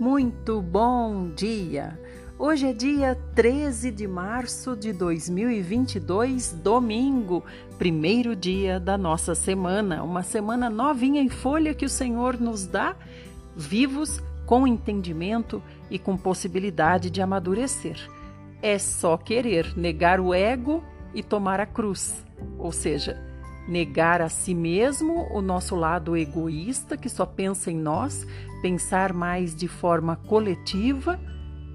Muito bom dia! Hoje é dia 13 de março de 2022, domingo, primeiro dia da nossa semana, uma semana novinha em folha que o Senhor nos dá, vivos, com entendimento e com possibilidade de amadurecer. É só querer negar o ego e tomar a cruz, ou seja, negar a si mesmo o nosso lado egoísta que só pensa em nós, pensar mais de forma coletiva,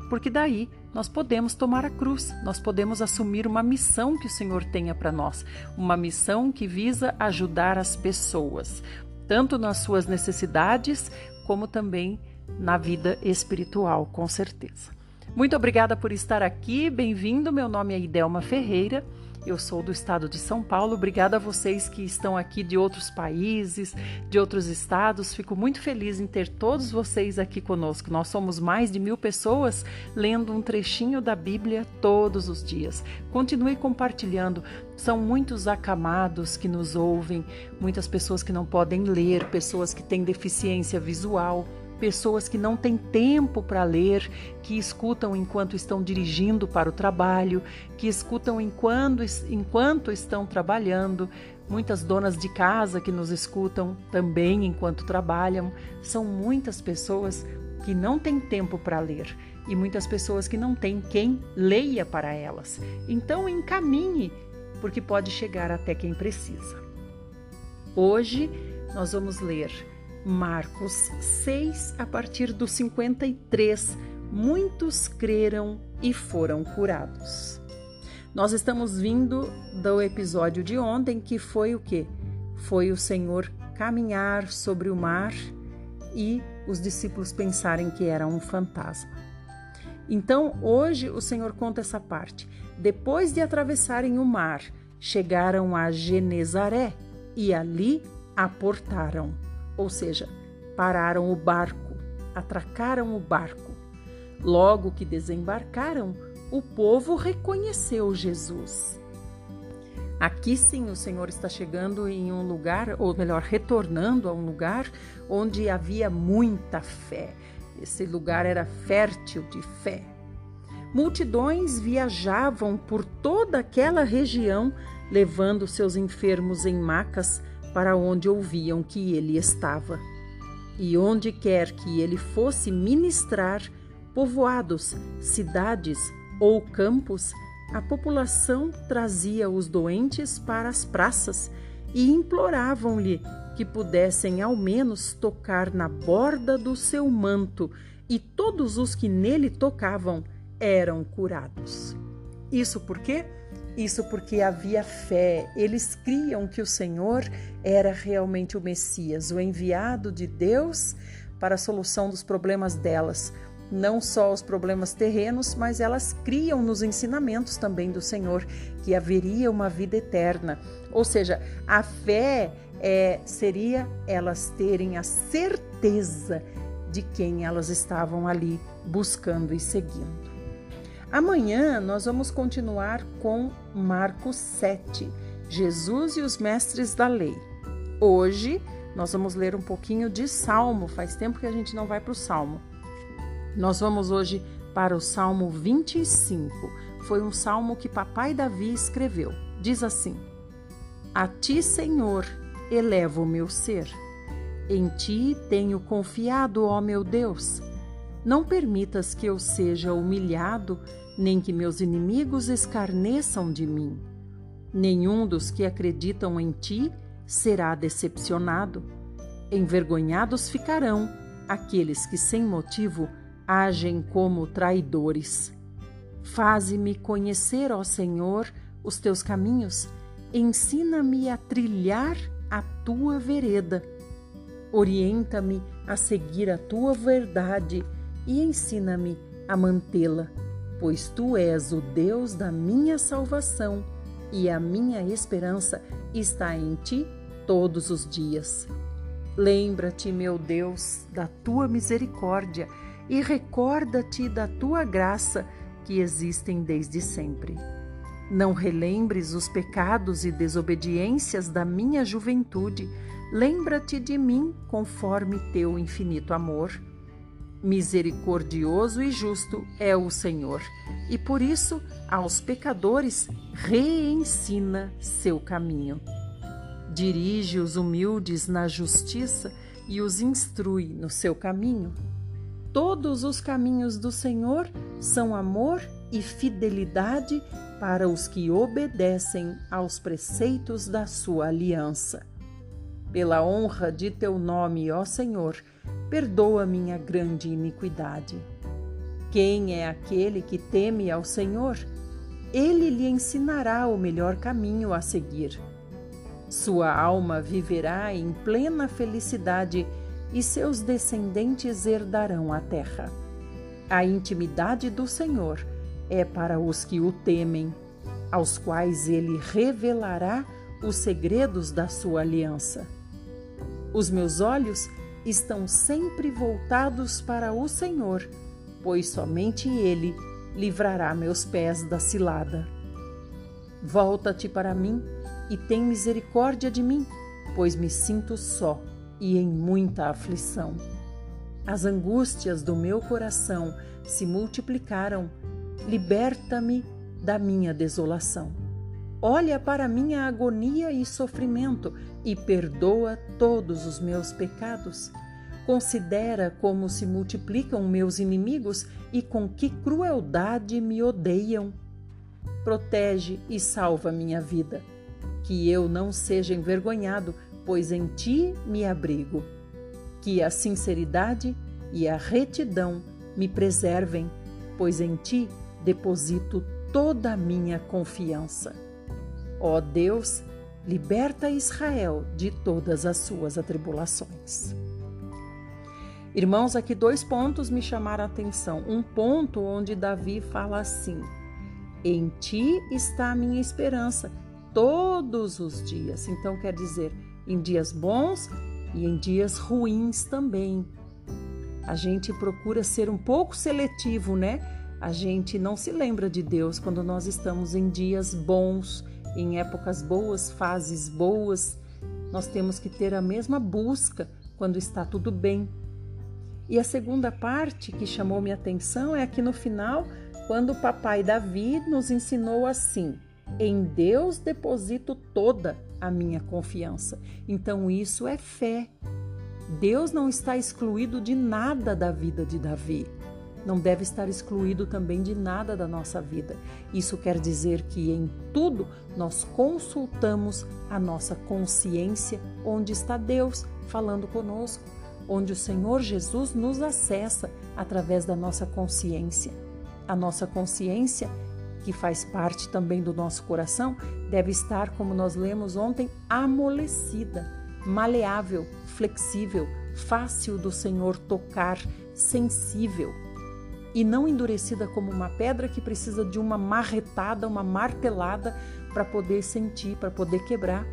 porque daí nós podemos tomar a cruz, nós podemos assumir uma missão que o Senhor tenha para nós, uma missão que visa ajudar as pessoas, tanto nas suas necessidades como também na vida espiritual, com certeza. Muito obrigada por estar aqui, bem-vindo. Meu nome é Idelma Ferreira eu sou do estado de São Paulo. Obrigada a vocês que estão aqui de outros países, de outros estados. Fico muito feliz em ter todos vocês aqui conosco. Nós somos mais de mil pessoas lendo um trechinho da Bíblia todos os dias. Continue compartilhando. São muitos acamados que nos ouvem, muitas pessoas que não podem ler, pessoas que têm deficiência visual pessoas que não têm tempo para ler, que escutam enquanto estão dirigindo para o trabalho, que escutam enquanto, enquanto estão trabalhando, muitas donas de casa que nos escutam também enquanto trabalham. São muitas pessoas que não têm tempo para ler e muitas pessoas que não têm quem leia para elas. Então encaminhe, porque pode chegar até quem precisa. Hoje nós vamos ler Marcos 6, a partir do 53, muitos creram e foram curados. Nós estamos vindo do episódio de ontem, que foi o que? Foi o Senhor caminhar sobre o mar e os discípulos pensarem que era um fantasma. Então, hoje o Senhor conta essa parte. Depois de atravessarem o mar, chegaram a Genezaré e ali aportaram ou seja, pararam o barco, atracaram o barco. Logo que desembarcaram, o povo reconheceu Jesus. Aqui sim o Senhor está chegando em um lugar, ou melhor, retornando a um lugar onde havia muita fé. Esse lugar era fértil de fé. Multidões viajavam por toda aquela região, levando seus enfermos em macas para onde ouviam que ele estava. E onde quer que ele fosse ministrar, povoados, cidades ou campos, a população trazia os doentes para as praças e imploravam-lhe que pudessem ao menos tocar na borda do seu manto, e todos os que nele tocavam eram curados. Isso porque isso porque havia fé, eles criam que o Senhor era realmente o Messias, o enviado de Deus para a solução dos problemas delas. Não só os problemas terrenos, mas elas criam nos ensinamentos também do Senhor que haveria uma vida eterna. Ou seja, a fé é, seria elas terem a certeza de quem elas estavam ali buscando e seguindo. Amanhã nós vamos continuar com Marcos 7, Jesus e os mestres da lei. Hoje nós vamos ler um pouquinho de Salmo, faz tempo que a gente não vai para o Salmo. Nós vamos hoje para o Salmo 25. Foi um salmo que papai Davi escreveu. Diz assim: A ti, Senhor, elevo o meu ser. Em ti tenho confiado, ó meu Deus. Não permitas que eu seja humilhado nem que meus inimigos escarneçam de mim. Nenhum dos que acreditam em ti será decepcionado. Envergonhados ficarão aqueles que sem motivo agem como traidores. Faze-me conhecer, ó Senhor, os teus caminhos, ensina-me a trilhar a tua vereda. Orienta-me a seguir a tua verdade e ensina-me a mantê-la pois tu és o Deus da minha salvação e a minha esperança está em ti todos os dias. Lembra-te, meu Deus, da tua misericórdia e recorda-te da tua graça que existem desde sempre. Não relembres os pecados e desobediências da minha juventude. Lembra-te de mim conforme teu infinito amor Misericordioso e justo é o Senhor, e por isso aos pecadores reensina seu caminho. Dirige os humildes na justiça e os instrui no seu caminho. Todos os caminhos do Senhor são amor e fidelidade para os que obedecem aos preceitos da sua aliança. Pela honra de teu nome, ó Senhor, perdoa minha grande iniquidade. Quem é aquele que teme ao Senhor? Ele lhe ensinará o melhor caminho a seguir. Sua alma viverá em plena felicidade e seus descendentes herdarão a terra. A intimidade do Senhor é para os que o temem, aos quais ele revelará os segredos da sua aliança. Os meus olhos estão sempre voltados para o Senhor, pois somente Ele livrará meus pés da cilada. Volta-te para mim e tem misericórdia de mim, pois me sinto só e em muita aflição. As angústias do meu coração se multiplicaram. Liberta-me da minha desolação. Olha para minha agonia e sofrimento e perdoa todos os meus pecados. Considera como se multiplicam meus inimigos e com que crueldade me odeiam. Protege e salva minha vida, que eu não seja envergonhado, pois em ti me abrigo. Que a sinceridade e a retidão me preservem, pois em ti deposito toda a minha confiança. Ó Deus, liberta Israel de todas as suas atribulações. Irmãos, aqui dois pontos me chamaram a atenção. Um ponto onde Davi fala assim: Em ti está a minha esperança todos os dias. Então quer dizer, em dias bons e em dias ruins também. A gente procura ser um pouco seletivo, né? A gente não se lembra de Deus quando nós estamos em dias bons em épocas boas, fases boas, nós temos que ter a mesma busca quando está tudo bem. E a segunda parte que chamou minha atenção é aqui no final, quando o papai Davi nos ensinou assim: em Deus deposito toda a minha confiança. Então isso é fé. Deus não está excluído de nada da vida de Davi não deve estar excluído também de nada da nossa vida. Isso quer dizer que em tudo nós consultamos a nossa consciência, onde está Deus falando conosco, onde o Senhor Jesus nos acessa através da nossa consciência. A nossa consciência, que faz parte também do nosso coração, deve estar, como nós lemos ontem, amolecida, maleável, flexível, fácil do Senhor tocar, sensível e não endurecida como uma pedra que precisa de uma marretada, uma martelada para poder sentir, para poder quebrar.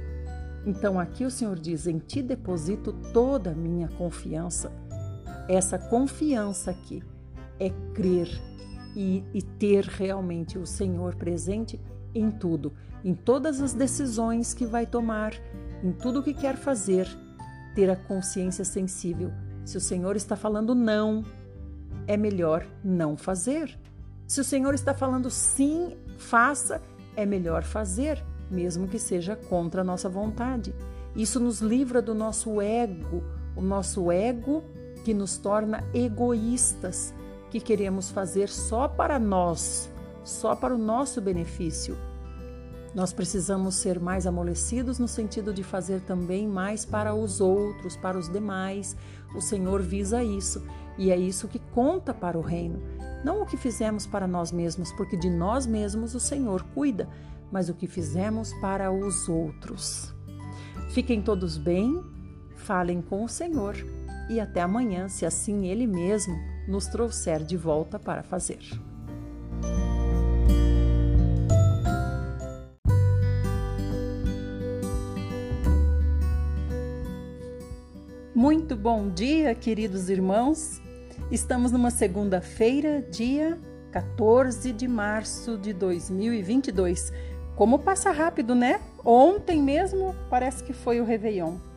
Então aqui o Senhor diz: Em ti deposito toda a minha confiança. Essa confiança aqui é crer e, e ter realmente o Senhor presente em tudo, em todas as decisões que vai tomar, em tudo que quer fazer, ter a consciência sensível. Se o Senhor está falando não, é melhor não fazer. Se o Senhor está falando sim, faça, é melhor fazer, mesmo que seja contra a nossa vontade. Isso nos livra do nosso ego, o nosso ego que nos torna egoístas, que queremos fazer só para nós, só para o nosso benefício. Nós precisamos ser mais amolecidos no sentido de fazer também mais para os outros, para os demais. O Senhor visa isso e é isso que conta para o reino. Não o que fizemos para nós mesmos, porque de nós mesmos o Senhor cuida, mas o que fizemos para os outros. Fiquem todos bem, falem com o Senhor e até amanhã, se assim Ele mesmo nos trouxer de volta para fazer. Muito bom dia, queridos irmãos. Estamos numa segunda-feira, dia 14 de março de 2022. Como passa rápido, né? Ontem mesmo parece que foi o Réveillon.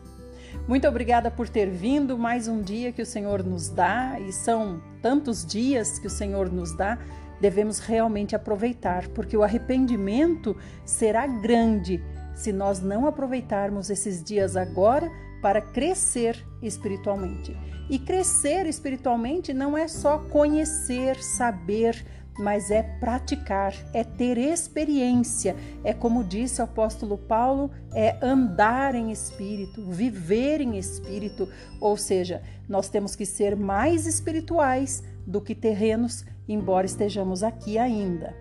Muito obrigada por ter vindo. Mais um dia que o Senhor nos dá, e são tantos dias que o Senhor nos dá, devemos realmente aproveitar, porque o arrependimento será grande se nós não aproveitarmos esses dias agora para crescer espiritualmente. E crescer espiritualmente não é só conhecer, saber, mas é praticar, é ter experiência, é como disse o apóstolo Paulo, é andar em espírito, viver em espírito, ou seja, nós temos que ser mais espirituais do que terrenos, embora estejamos aqui ainda.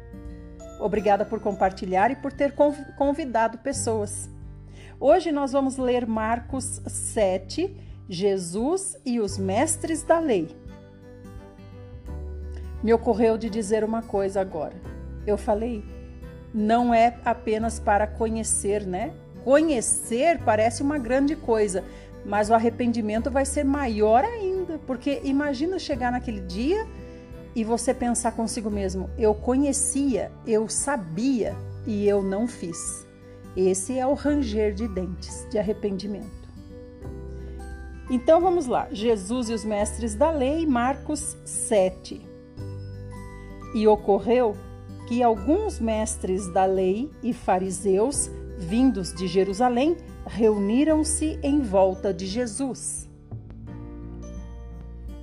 Obrigada por compartilhar e por ter convidado pessoas. Hoje nós vamos ler Marcos 7, Jesus e os mestres da lei me ocorreu de dizer uma coisa agora. Eu falei, não é apenas para conhecer, né? Conhecer parece uma grande coisa, mas o arrependimento vai ser maior ainda, porque imagina chegar naquele dia e você pensar consigo mesmo: eu conhecia, eu sabia e eu não fiz. Esse é o ranger de dentes de arrependimento. Então vamos lá, Jesus e os mestres da lei, Marcos 7. E ocorreu que alguns mestres da lei e fariseus, vindos de Jerusalém, reuniram-se em volta de Jesus.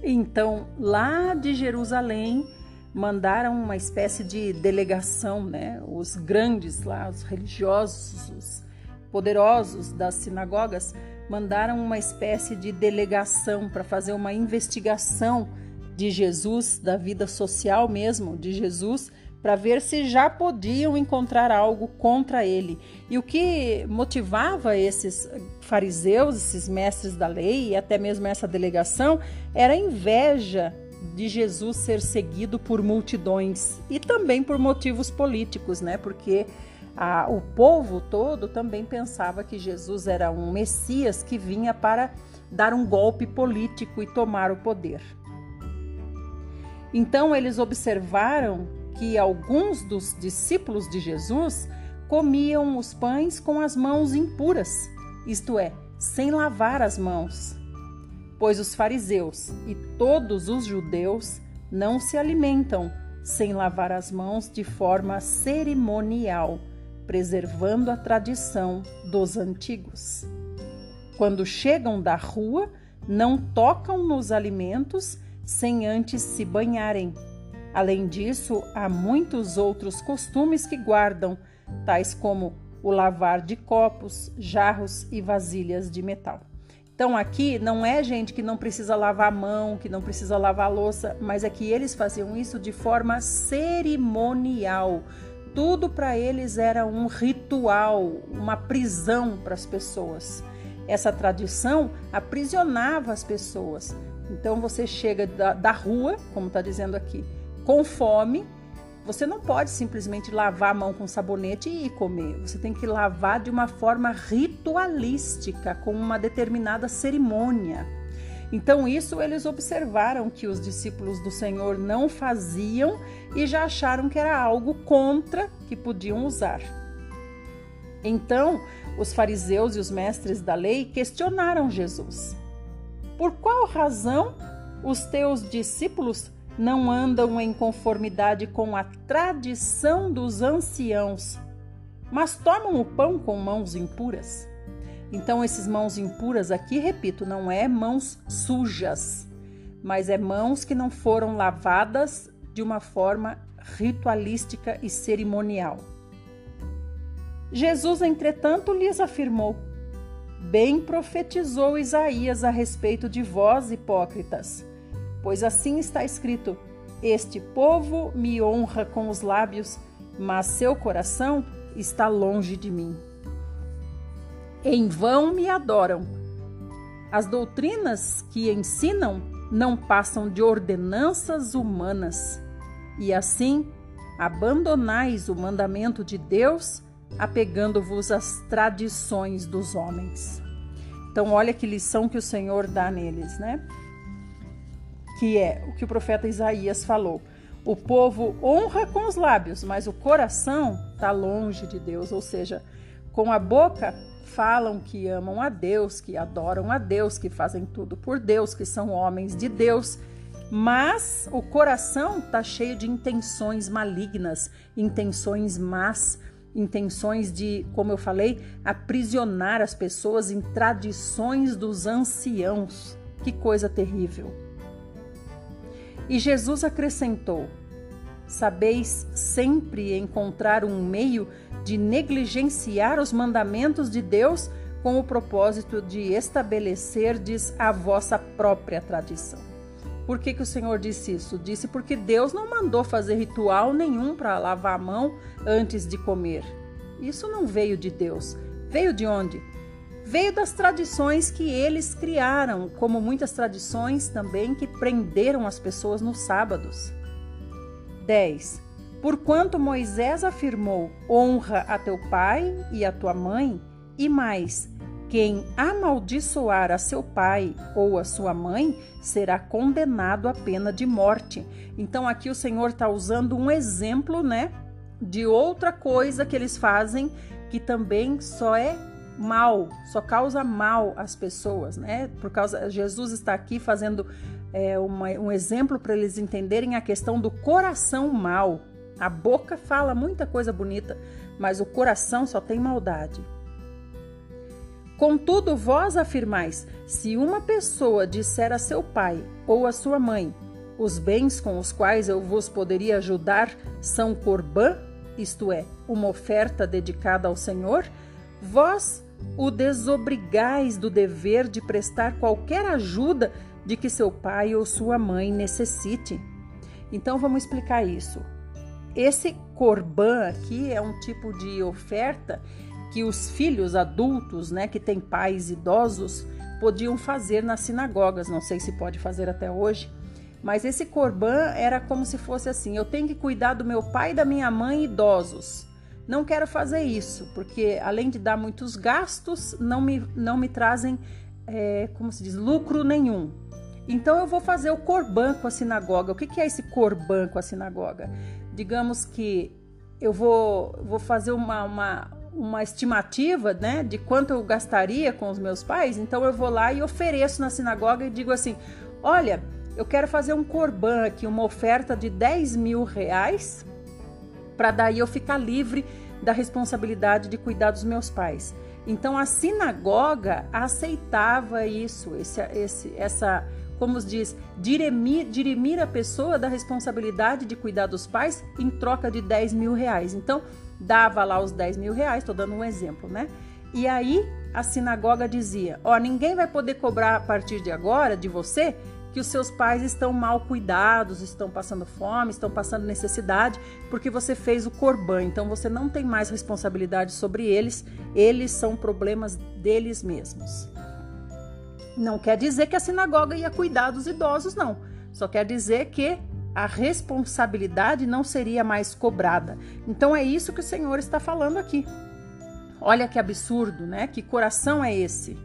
Então, lá de Jerusalém, mandaram uma espécie de delegação, né? Os grandes lá, os religiosos, os poderosos das sinagogas, mandaram uma espécie de delegação para fazer uma investigação de Jesus, da vida social mesmo de Jesus, para ver se já podiam encontrar algo contra ele. E o que motivava esses fariseus, esses mestres da lei e até mesmo essa delegação era a inveja de Jesus ser seguido por multidões e também por motivos políticos, né? Porque a, o povo todo também pensava que Jesus era um Messias que vinha para dar um golpe político e tomar o poder. Então eles observaram que alguns dos discípulos de Jesus comiam os pães com as mãos impuras, isto é, sem lavar as mãos. Pois os fariseus e todos os judeus não se alimentam sem lavar as mãos de forma cerimonial, preservando a tradição dos antigos. Quando chegam da rua, não tocam nos alimentos sem antes se banharem. Além disso, há muitos outros costumes que guardam, tais como o lavar de copos, jarros e vasilhas de metal. Então aqui não é gente que não precisa lavar a mão, que não precisa lavar a louça, mas é que eles faziam isso de forma cerimonial. Tudo para eles era um ritual, uma prisão para as pessoas. Essa tradição aprisionava as pessoas, então você chega da, da rua, como está dizendo aqui, com fome. Você não pode simplesmente lavar a mão com sabonete e comer. Você tem que lavar de uma forma ritualística, com uma determinada cerimônia. Então, isso eles observaram que os discípulos do Senhor não faziam e já acharam que era algo contra que podiam usar. Então, os fariseus e os mestres da lei questionaram Jesus. Por qual razão os teus discípulos não andam em conformidade com a tradição dos anciãos, mas tomam o pão com mãos impuras? Então, esses mãos impuras aqui, repito, não é mãos sujas, mas é mãos que não foram lavadas de uma forma ritualística e cerimonial. Jesus, entretanto, lhes afirmou: Bem profetizou Isaías a respeito de vós, hipócritas, pois assim está escrito: Este povo me honra com os lábios, mas seu coração está longe de mim. Em vão me adoram. As doutrinas que ensinam não passam de ordenanças humanas, e assim abandonais o mandamento de Deus apegando-vos às tradições dos homens. Então, olha que lição que o Senhor dá neles, né? Que é o que o profeta Isaías falou. O povo honra com os lábios, mas o coração está longe de Deus, ou seja, com a boca falam que amam a Deus, que adoram a Deus, que fazem tudo por Deus, que são homens de Deus, mas o coração está cheio de intenções malignas, intenções más, intenções de, como eu falei, aprisionar as pessoas em tradições dos anciãos. Que coisa terrível. E Jesus acrescentou: Sabeis sempre encontrar um meio de negligenciar os mandamentos de Deus com o propósito de estabelecerdes a vossa própria tradição. Por que, que o Senhor disse isso? Disse porque Deus não mandou fazer ritual nenhum para lavar a mão antes de comer. Isso não veio de Deus. Veio de onde? Veio das tradições que eles criaram, como muitas tradições também que prenderam as pessoas nos sábados. 10. Porquanto Moisés afirmou: honra a teu pai e a tua mãe, e mais, quem amaldiçoar a seu pai ou a sua mãe será condenado à pena de morte. Então aqui o Senhor está usando um exemplo, né, de outra coisa que eles fazem que também só é mal, só causa mal às pessoas, né? Por causa Jesus está aqui fazendo é, uma, um exemplo para eles entenderem a questão do coração mal. A boca fala muita coisa bonita, mas o coração só tem maldade. Contudo, vós afirmais: se uma pessoa disser a seu pai ou a sua mãe, os bens com os quais eu vos poderia ajudar são corbã, isto é, uma oferta dedicada ao Senhor, vós o desobrigais do dever de prestar qualquer ajuda de que seu pai ou sua mãe necessite. Então vamos explicar isso. Esse corbã aqui é um tipo de oferta que os filhos adultos, né, que têm pais idosos, podiam fazer nas sinagogas. Não sei se pode fazer até hoje, mas esse corbã era como se fosse assim: eu tenho que cuidar do meu pai e da minha mãe idosos. Não quero fazer isso, porque além de dar muitos gastos, não me, não me trazem, é, como se diz, lucro nenhum. Então eu vou fazer o corban com a sinagoga. O que, que é esse corban com a sinagoga? Digamos que eu vou, vou fazer uma, uma, uma estimativa né, de quanto eu gastaria com os meus pais, então eu vou lá e ofereço na sinagoga e digo assim: olha, eu quero fazer um corban aqui, uma oferta de 10 mil reais, para daí eu ficar livre da responsabilidade de cuidar dos meus pais. Então a sinagoga aceitava isso, esse, esse, essa, como se diz, dirimir, dirimir a pessoa da responsabilidade de cuidar dos pais em troca de 10 mil reais. Então dava lá os 10 mil reais, estou dando um exemplo, né? E aí a sinagoga dizia: Ó, ninguém vai poder cobrar a partir de agora de você que os seus pais estão mal cuidados, estão passando fome, estão passando necessidade, porque você fez o corban. Então você não tem mais responsabilidade sobre eles, eles são problemas deles mesmos. Não quer dizer que a sinagoga ia cuidar dos idosos, não. Só quer dizer que a responsabilidade não seria mais cobrada. Então é isso que o Senhor está falando aqui. Olha que absurdo, né? Que coração é esse?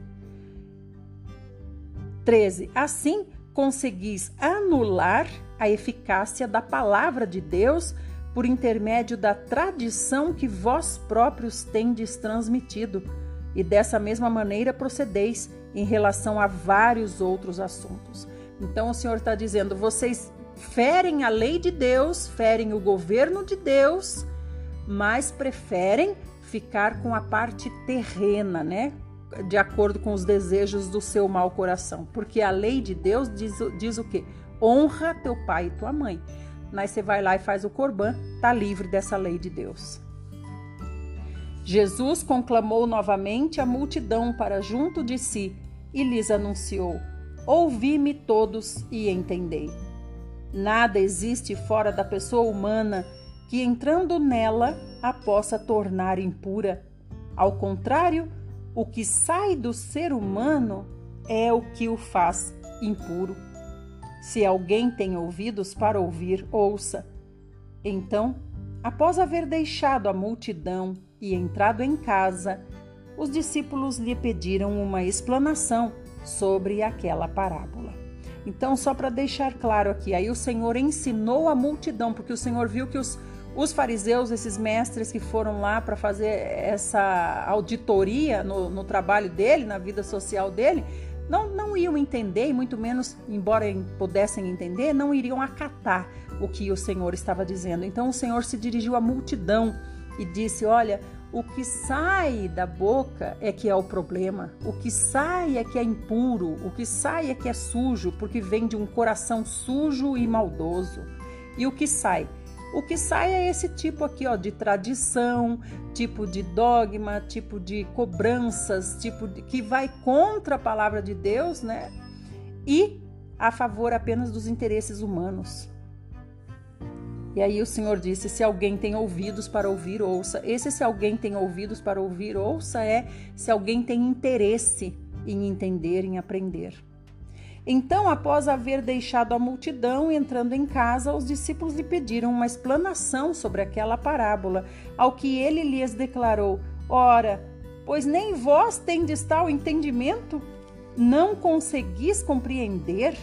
13. Assim conseguis anular a eficácia da palavra de Deus por intermédio da tradição que vós próprios tendes transmitido, e dessa mesma maneira procedeis em relação a vários outros assuntos. Então o Senhor está dizendo: vocês ferem a lei de Deus, ferem o governo de Deus, mas preferem ficar com a parte terrena, né? De acordo com os desejos do seu mau coração. Porque a lei de Deus diz, diz o quê? Honra teu pai e tua mãe. Mas você vai lá e faz o corban, tá livre dessa lei de Deus. Jesus conclamou novamente a multidão para junto de si e lhes anunciou: Ouvi-me todos e entendei. Nada existe fora da pessoa humana que, entrando nela, a possa tornar impura. Ao contrário, o que sai do ser humano é o que o faz impuro. Se alguém tem ouvidos para ouvir, ouça. Então, após haver deixado a multidão e entrado em casa, os discípulos lhe pediram uma explanação sobre aquela parábola. Então, só para deixar claro aqui, aí o Senhor ensinou a multidão, porque o Senhor viu que os, Os fariseus, esses mestres que foram lá para fazer essa auditoria no, no trabalho dele, na vida social dele, não, não iam entender, e muito menos, embora pudessem entender, não iriam acatar o que o Senhor estava dizendo. Então o Senhor se dirigiu à multidão e disse: Olha, o que sai da boca é que é o problema, o que sai é que é impuro, o que sai é que é sujo, porque vem de um coração sujo e maldoso. E o que sai? O que sai é esse tipo aqui, ó, de tradição, tipo de dogma, tipo de cobranças, tipo de, que vai contra a palavra de Deus, né? E a favor apenas dos interesses humanos. E aí o Senhor disse: se alguém tem ouvidos para ouvir, ouça. Esse se alguém tem ouvidos para ouvir, ouça é se alguém tem interesse em entender, em aprender. Então, após haver deixado a multidão entrando em casa, os discípulos lhe pediram uma explanação sobre aquela parábola, ao que ele lhes declarou: Ora, pois nem vós tendes tal entendimento? Não conseguis compreender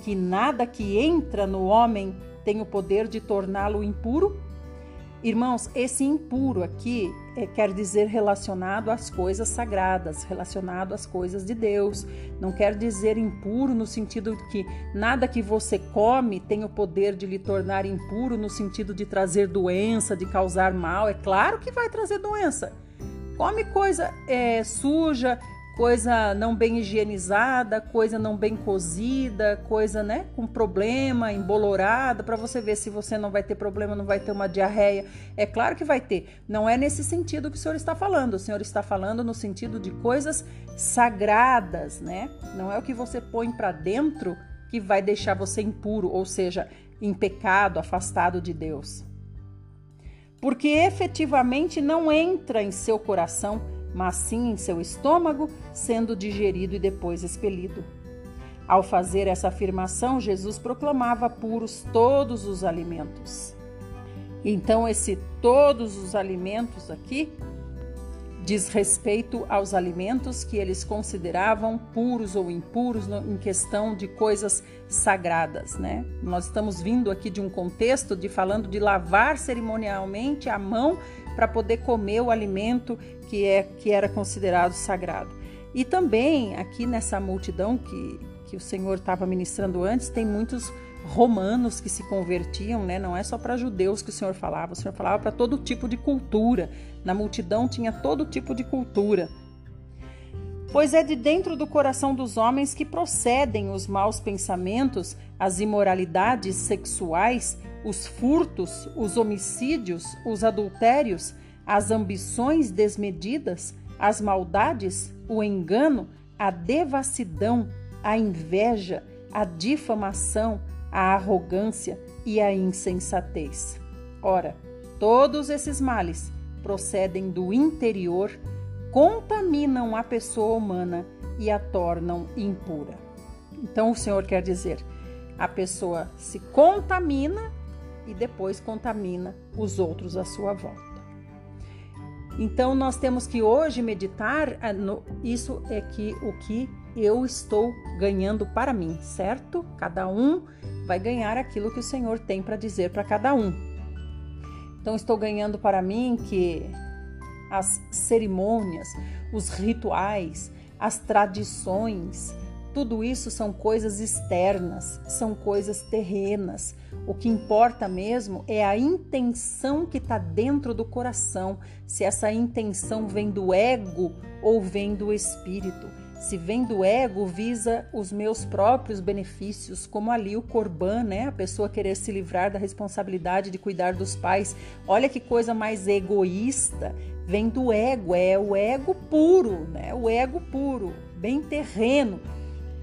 que nada que entra no homem tem o poder de torná-lo impuro? Irmãos, esse impuro aqui é, quer dizer relacionado às coisas sagradas, relacionado às coisas de Deus. Não quer dizer impuro no sentido de que nada que você come tem o poder de lhe tornar impuro, no sentido de trazer doença, de causar mal. É claro que vai trazer doença. Come coisa é, suja, coisa não bem higienizada, coisa não bem cozida, coisa, né, com problema, embolorada, para você ver se você não vai ter problema, não vai ter uma diarreia. É claro que vai ter. Não é nesse sentido que o Senhor está falando. O Senhor está falando no sentido de coisas sagradas, né? Não é o que você põe para dentro que vai deixar você impuro, ou seja, em pecado, afastado de Deus. Porque efetivamente não entra em seu coração mas sim em seu estômago, sendo digerido e depois expelido. Ao fazer essa afirmação, Jesus proclamava puros todos os alimentos. Então, esse todos os alimentos aqui diz respeito aos alimentos que eles consideravam puros ou impuros em questão de coisas sagradas, né? Nós estamos vindo aqui de um contexto de falando de lavar cerimonialmente a mão para poder comer o alimento que é que era considerado sagrado. E também aqui nessa multidão que, que o Senhor estava ministrando antes, tem muitos romanos que se convertiam, né? Não é só para judeus que o Senhor falava, o Senhor falava para todo tipo de cultura. Na multidão tinha todo tipo de cultura. Pois é de dentro do coração dos homens que procedem os maus pensamentos, as imoralidades sexuais, os furtos, os homicídios, os adultérios, as ambições desmedidas, as maldades, o engano, a devassidão, a inveja, a difamação, a arrogância e a insensatez. Ora, todos esses males procedem do interior, contaminam a pessoa humana e a tornam impura. Então o Senhor quer dizer, a pessoa se contamina e depois contamina os outros à sua volta. Então nós temos que hoje meditar, ah, isso é que o que eu estou ganhando para mim, certo? Cada um vai ganhar aquilo que o Senhor tem para dizer para cada um. Então estou ganhando para mim que as cerimônias, os rituais, as tradições, tudo isso são coisas externas, são coisas terrenas. O que importa mesmo é a intenção que está dentro do coração, se essa intenção vem do ego ou vem do espírito. Se vem do ego, visa os meus próprios benefícios, como ali o corban, né? A pessoa querer se livrar da responsabilidade de cuidar dos pais. Olha que coisa mais egoísta. Vem do ego, é o ego puro, né? O ego puro, bem terreno.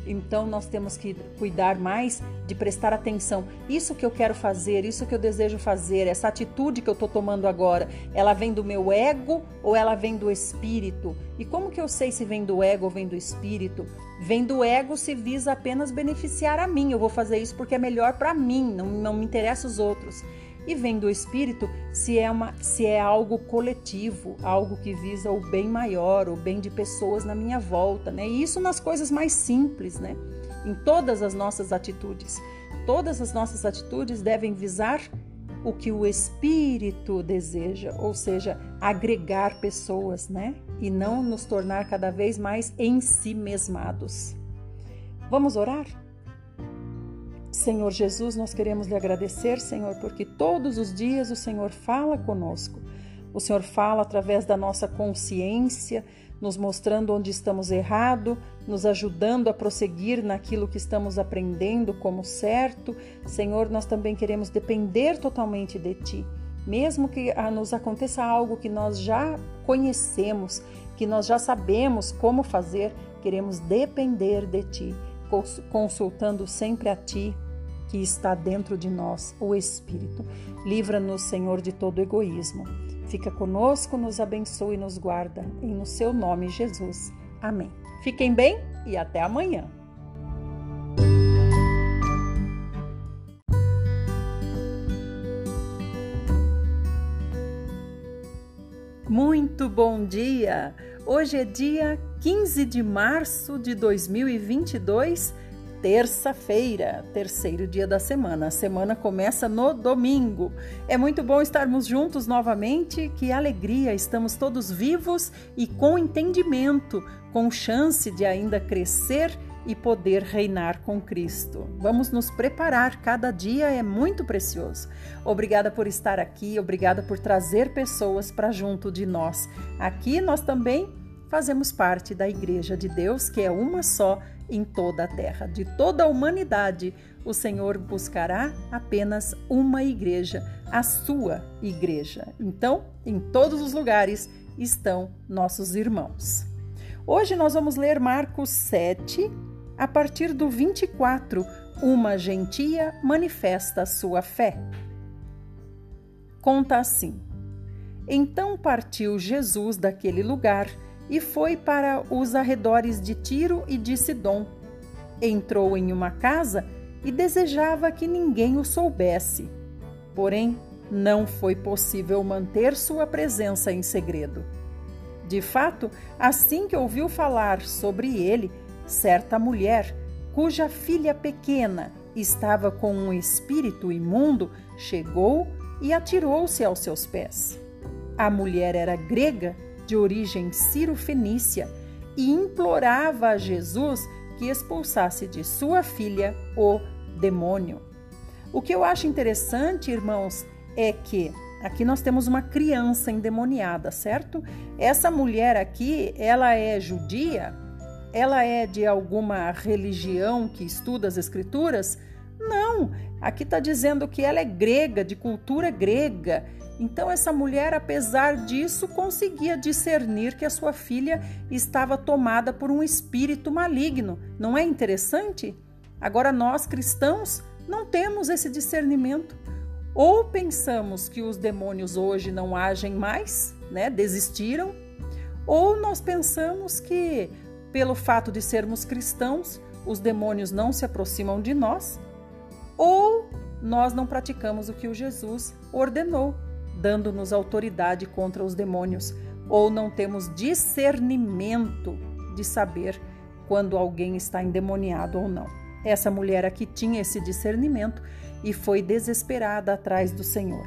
Então nós temos que cuidar mais de prestar atenção. Isso que eu quero fazer, isso que eu desejo fazer, essa atitude que eu estou tomando agora, ela vem do meu ego ou ela vem do espírito? E como que eu sei se vem do ego ou vem do espírito? Vem do ego se visa apenas beneficiar a mim. Eu vou fazer isso porque é melhor para mim, não, não me interessa os outros e vem do espírito se é uma se é algo coletivo, algo que visa o bem maior, o bem de pessoas na minha volta, né? E isso nas coisas mais simples, né? Em todas as nossas atitudes. Todas as nossas atitudes devem visar o que o Espírito deseja, ou seja, agregar pessoas, né? E não nos tornar cada vez mais em si mesmados. Vamos orar? Senhor Jesus, nós queremos lhe agradecer, Senhor, porque todos os dias o Senhor fala conosco. O Senhor fala através da nossa consciência, nos mostrando onde estamos errado, nos ajudando a prosseguir naquilo que estamos aprendendo como certo. Senhor, nós também queremos depender totalmente de Ti. Mesmo que ah, nos aconteça algo que nós já conhecemos, que nós já sabemos como fazer, queremos depender de Ti, consultando sempre a Ti, que está dentro de nós, o Espírito. Livra-nos, Senhor, de todo egoísmo. Fica conosco, nos abençoe e nos guarda. Em no seu nome, Jesus. Amém. Fiquem bem e até amanhã. Muito bom dia! Hoje é dia 15 de março de 2022 terça-feira, terceiro dia da semana. A semana começa no domingo. É muito bom estarmos juntos novamente. Que alegria! Estamos todos vivos e com entendimento, com chance de ainda crescer e poder reinar com Cristo. Vamos nos preparar, cada dia é muito precioso. Obrigada por estar aqui, obrigada por trazer pessoas para junto de nós. Aqui nós também fazemos parte da Igreja de Deus, que é uma só em toda a terra. De toda a humanidade, o Senhor buscará apenas uma igreja, a sua igreja. Então, em todos os lugares estão nossos irmãos. Hoje nós vamos ler Marcos 7, a partir do 24. Uma gentia manifesta sua fé. Conta assim: Então partiu Jesus daquele lugar e foi para os arredores de Tiro e de Sidom. Entrou em uma casa e desejava que ninguém o soubesse. Porém, não foi possível manter sua presença em segredo. De fato, assim que ouviu falar sobre ele, certa mulher, cuja filha pequena estava com um espírito imundo, chegou e atirou-se aos seus pés. A mulher era grega de origem ciro-fenícia, e implorava a Jesus que expulsasse de sua filha o demônio. O que eu acho interessante, irmãos, é que aqui nós temos uma criança endemoniada, certo? Essa mulher aqui, ela é judia? Ela é de alguma religião que estuda as escrituras? Não, aqui está dizendo que ela é grega, de cultura grega, então, essa mulher, apesar disso, conseguia discernir que a sua filha estava tomada por um espírito maligno. Não é interessante? Agora, nós cristãos não temos esse discernimento. Ou pensamos que os demônios hoje não agem mais, né? desistiram, ou nós pensamos que, pelo fato de sermos cristãos, os demônios não se aproximam de nós, ou nós não praticamos o que o Jesus ordenou, dando-nos autoridade contra os demônios, ou não temos discernimento de saber quando alguém está endemoniado ou não. Essa mulher aqui tinha esse discernimento e foi desesperada atrás do Senhor.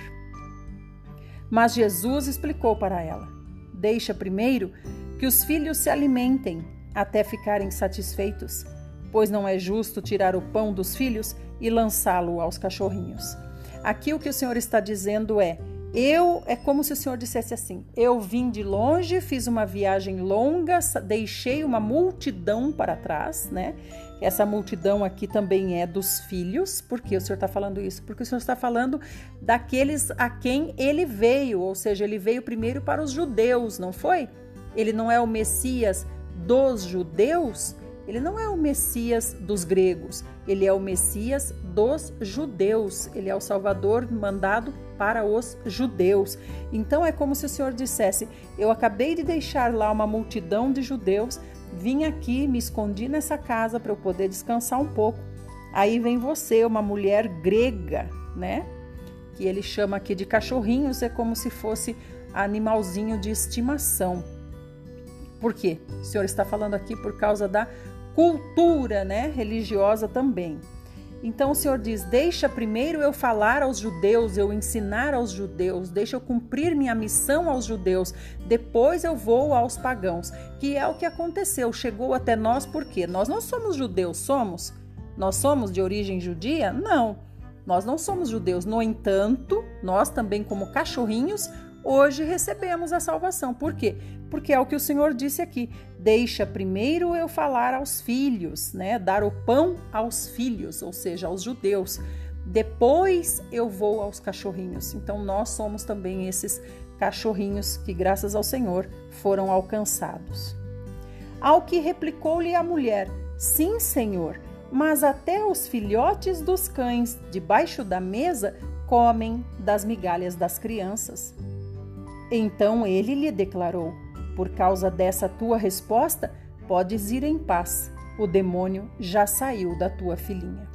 Mas Jesus explicou para ela: Deixa primeiro que os filhos se alimentem até ficarem satisfeitos, pois não é justo tirar o pão dos filhos e lançá-lo aos cachorrinhos. Aqui o que o Senhor está dizendo é: eu é como se o Senhor dissesse assim: eu vim de longe, fiz uma viagem longa, deixei uma multidão para trás, né? Essa multidão aqui também é dos filhos. Por que o Senhor está falando isso? Porque o Senhor está falando daqueles a quem ele veio, ou seja, ele veio primeiro para os judeus, não foi? Ele não é o Messias dos judeus, ele não é o Messias dos gregos, ele é o Messias dos judeus, ele é o Salvador mandado para os judeus. Então é como se o Senhor dissesse: Eu acabei de deixar lá uma multidão de judeus, vim aqui, me escondi nessa casa para eu poder descansar um pouco. Aí vem você, uma mulher grega, né? Que ele chama aqui de cachorrinhos, é como se fosse animalzinho de estimação. Por quê? O Senhor está falando aqui por causa da cultura, né, religiosa também. Então o Senhor diz: Deixa primeiro eu falar aos judeus, eu ensinar aos judeus, deixa eu cumprir minha missão aos judeus, depois eu vou aos pagãos. Que é o que aconteceu, chegou até nós porque nós não somos judeus, somos? Nós somos de origem judia? Não. Nós não somos judeus. No entanto, nós também, como cachorrinhos, hoje recebemos a salvação. Por quê? Porque é o que o Senhor disse aqui: deixa primeiro eu falar aos filhos, né? Dar o pão aos filhos, ou seja, aos judeus. Depois eu vou aos cachorrinhos. Então nós somos também esses cachorrinhos que, graças ao Senhor, foram alcançados. Ao que replicou-lhe a mulher: Sim, Senhor, mas até os filhotes dos cães debaixo da mesa comem das migalhas das crianças. Então ele lhe declarou: Por causa dessa tua resposta, podes ir em paz. O demônio já saiu da tua filhinha.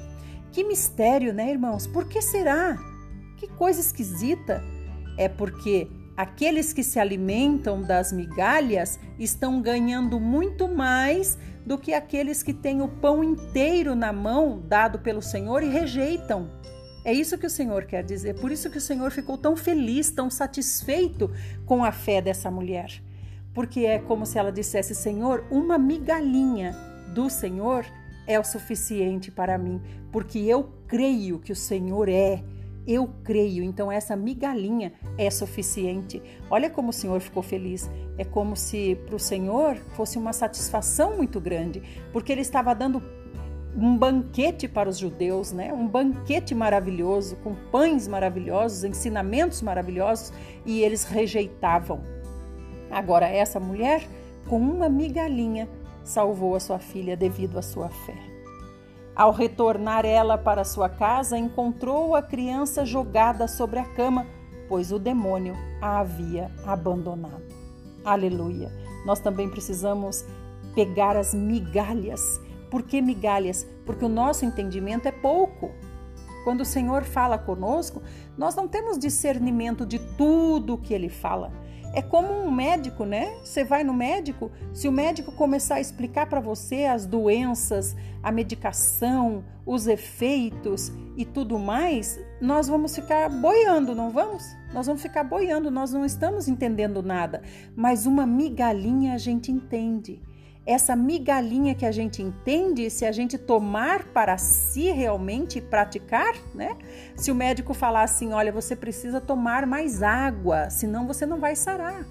Que mistério, né, irmãos? Por que será? Que coisa esquisita. É porque aqueles que se alimentam das migalhas estão ganhando muito mais do que aqueles que têm o pão inteiro na mão dado pelo Senhor e rejeitam. É isso que o Senhor quer dizer. Por isso que o Senhor ficou tão feliz, tão satisfeito com a fé dessa mulher. Porque é como se ela dissesse: Senhor, uma migalhinha do Senhor é o suficiente para mim, porque eu creio que o Senhor é. Eu creio, então essa migalhinha é suficiente. Olha como o Senhor ficou feliz. É como se para o Senhor fosse uma satisfação muito grande, porque ele estava dando um banquete para os judeus, né? Um banquete maravilhoso, com pães maravilhosos, ensinamentos maravilhosos, e eles rejeitavam. Agora essa mulher, com uma migalhinha, salvou a sua filha devido à sua fé. Ao retornar ela para sua casa, encontrou a criança jogada sobre a cama, pois o demônio a havia abandonado. Aleluia! Nós também precisamos pegar as migalhas por que migalhas? Porque o nosso entendimento é pouco. Quando o Senhor fala conosco, nós não temos discernimento de tudo o que ele fala. É como um médico, né? Você vai no médico, se o médico começar a explicar para você as doenças, a medicação, os efeitos e tudo mais, nós vamos ficar boiando, não vamos? Nós vamos ficar boiando, nós não estamos entendendo nada. Mas uma migalhinha a gente entende essa migalhinha que a gente entende, se a gente tomar para si realmente praticar, né? Se o médico falar assim, olha, você precisa tomar mais água, senão você não vai sarar.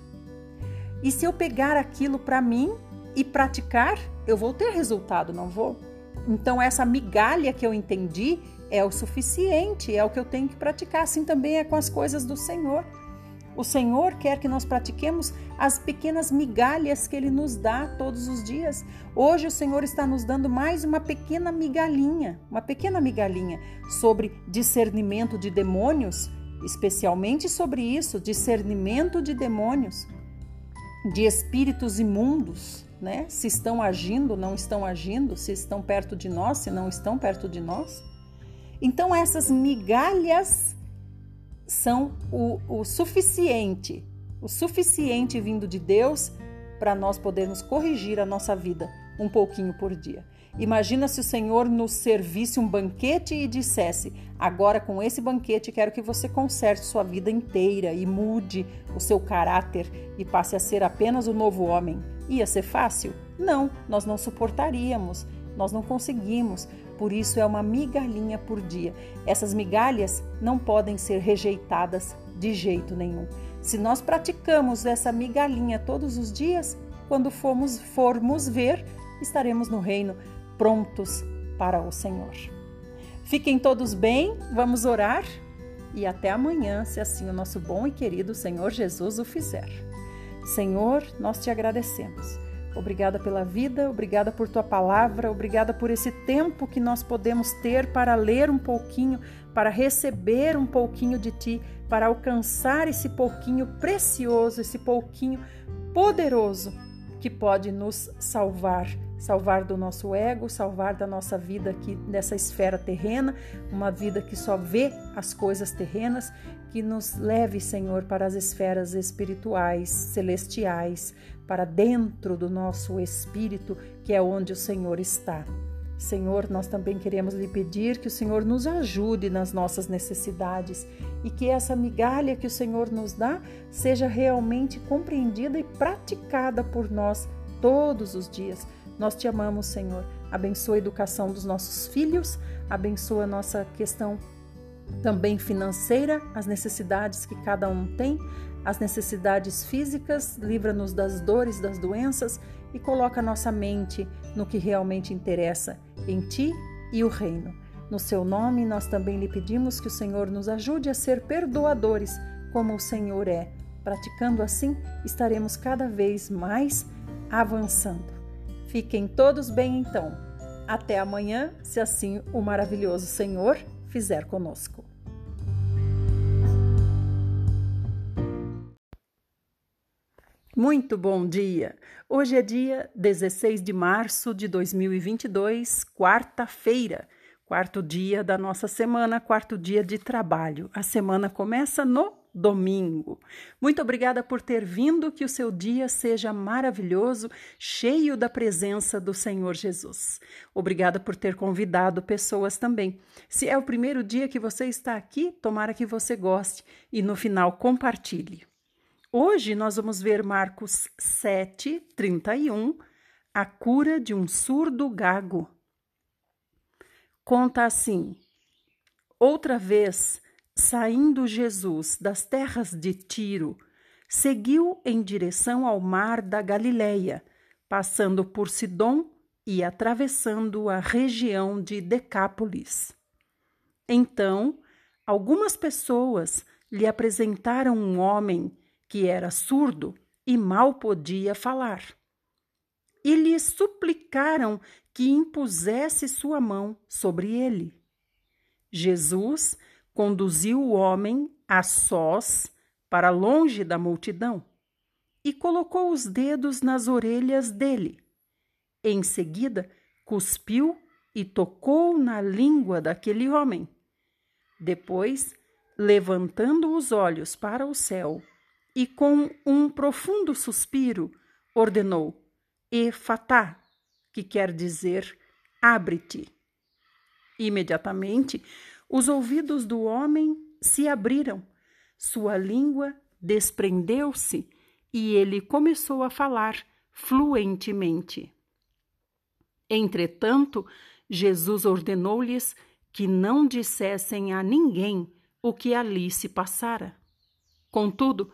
E se eu pegar aquilo para mim e praticar, eu vou ter resultado, não vou? Então essa migalha que eu entendi é o suficiente, é o que eu tenho que praticar. Assim também é com as coisas do Senhor. O Senhor quer que nós pratiquemos as pequenas migalhas que Ele nos dá todos os dias. Hoje o Senhor está nos dando mais uma pequena migalhinha, uma pequena migalhinha sobre discernimento de demônios, especialmente sobre isso, discernimento de demônios, de espíritos imundos, né? Se estão agindo, não estão agindo, se estão perto de nós, se não estão perto de nós. Então essas migalhas são o, o suficiente, o suficiente vindo de Deus para nós podermos corrigir a nossa vida um pouquinho por dia. Imagina se o Senhor nos servisse um banquete e dissesse: Agora, com esse banquete, quero que você conserte sua vida inteira e mude o seu caráter e passe a ser apenas o novo homem. Ia ser fácil? Não, nós não suportaríamos, nós não conseguimos, por isso é uma migalhinha por dia. Essas migalhas não podem ser rejeitadas de jeito nenhum. Se nós praticamos essa migalhinha todos os dias, quando formos, formos ver, estaremos no reino prontos para o Senhor. Fiquem todos bem, vamos orar e até amanhã, se assim o nosso bom e querido Senhor Jesus o fizer. Senhor, nós te agradecemos Obrigada pela vida, obrigada por tua palavra, obrigada por esse tempo que nós podemos ter para ler um pouquinho, para receber um pouquinho de ti, para alcançar esse pouquinho precioso, esse pouquinho poderoso que pode nos salvar, salvar do nosso ego, salvar da nossa vida aqui nessa esfera terrena, uma vida que só vê as coisas terrenas, que nos leve, Senhor, para as esferas espirituais, celestiais, para dentro do nosso espírito, que é onde o Senhor está. Senhor, nós também queremos lhe pedir que o Senhor nos ajude nas nossas necessidades e que essa migalha que o Senhor nos dá seja realmente compreendida e praticada por nós todos os dias. Nós te amamos, Senhor. Abençoa a educação dos nossos filhos, abençoa a nossa questão também financeira, as necessidades que cada um tem, as necessidades físicas, livra-nos das dores, das doenças e coloca nossa mente no que realmente interessa, em ti e o reino. No seu nome, nós também lhe pedimos que o Senhor nos ajude a ser perdoadores, como o Senhor é. Praticando assim, estaremos cada vez mais avançando. Fiquem todos bem então. Até amanhã, se assim o maravilhoso Senhor fizer conosco. Muito bom dia! Hoje é dia 16 de março de 2022, quarta-feira, quarto dia da nossa semana, quarto dia de trabalho. A semana começa no domingo. Muito obrigada por ter vindo, que o seu dia seja maravilhoso, cheio da presença do Senhor Jesus. Obrigada por ter convidado pessoas também. Se é o primeiro dia que você está aqui, tomara que você goste e no final compartilhe. Hoje nós vamos ver Marcos 7, 31, a cura de um surdo gago. Conta assim: Outra vez, saindo Jesus das terras de Tiro, seguiu em direção ao mar da Galileia, passando por Sidom e atravessando a região de Decápolis. Então, algumas pessoas lhe apresentaram um homem que era surdo e mal podia falar. E lhe suplicaram que impusesse sua mão sobre ele. Jesus conduziu o homem a sós para longe da multidão e colocou os dedos nas orelhas dele. Em seguida, cuspiu e tocou na língua daquele homem. Depois, levantando os olhos para o céu, e com um profundo suspiro ordenou: Efatá, que quer dizer abre-te. Imediatamente, os ouvidos do homem se abriram, sua língua desprendeu-se e ele começou a falar fluentemente. Entretanto, Jesus ordenou-lhes que não dissessem a ninguém o que ali se passara. Contudo,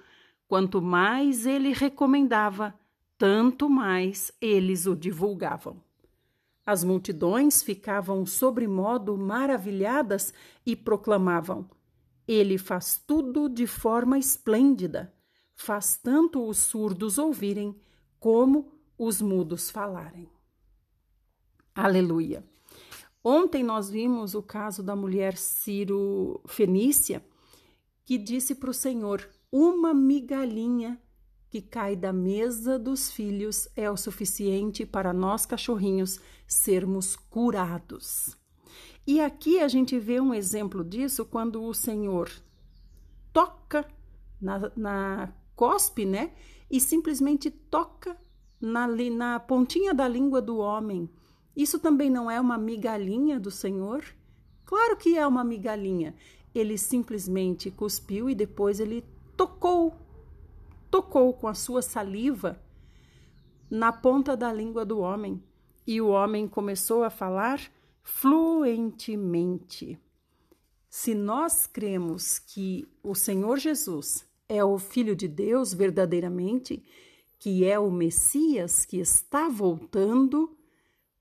Quanto mais ele recomendava, tanto mais eles o divulgavam. As multidões ficavam sobremodo maravilhadas e proclamavam: Ele faz tudo de forma esplêndida, faz tanto os surdos ouvirem como os mudos falarem. Aleluia. Ontem nós vimos o caso da mulher Ciro Fenícia, que disse para o Senhor: uma migalhinha que cai da mesa dos filhos é o suficiente para nós cachorrinhos sermos curados. E aqui a gente vê um exemplo disso quando o Senhor toca na, na cospe, né? E simplesmente toca na, na pontinha da língua do homem. Isso também não é uma migalhinha do Senhor? Claro que é uma migalhinha. Ele simplesmente cuspiu e depois ele tocou, tocou com a sua saliva na ponta da língua do homem, e o homem começou a falar fluentemente. Se nós cremos que o Senhor Jesus é o Filho de Deus verdadeiramente, que é o Messias que está voltando,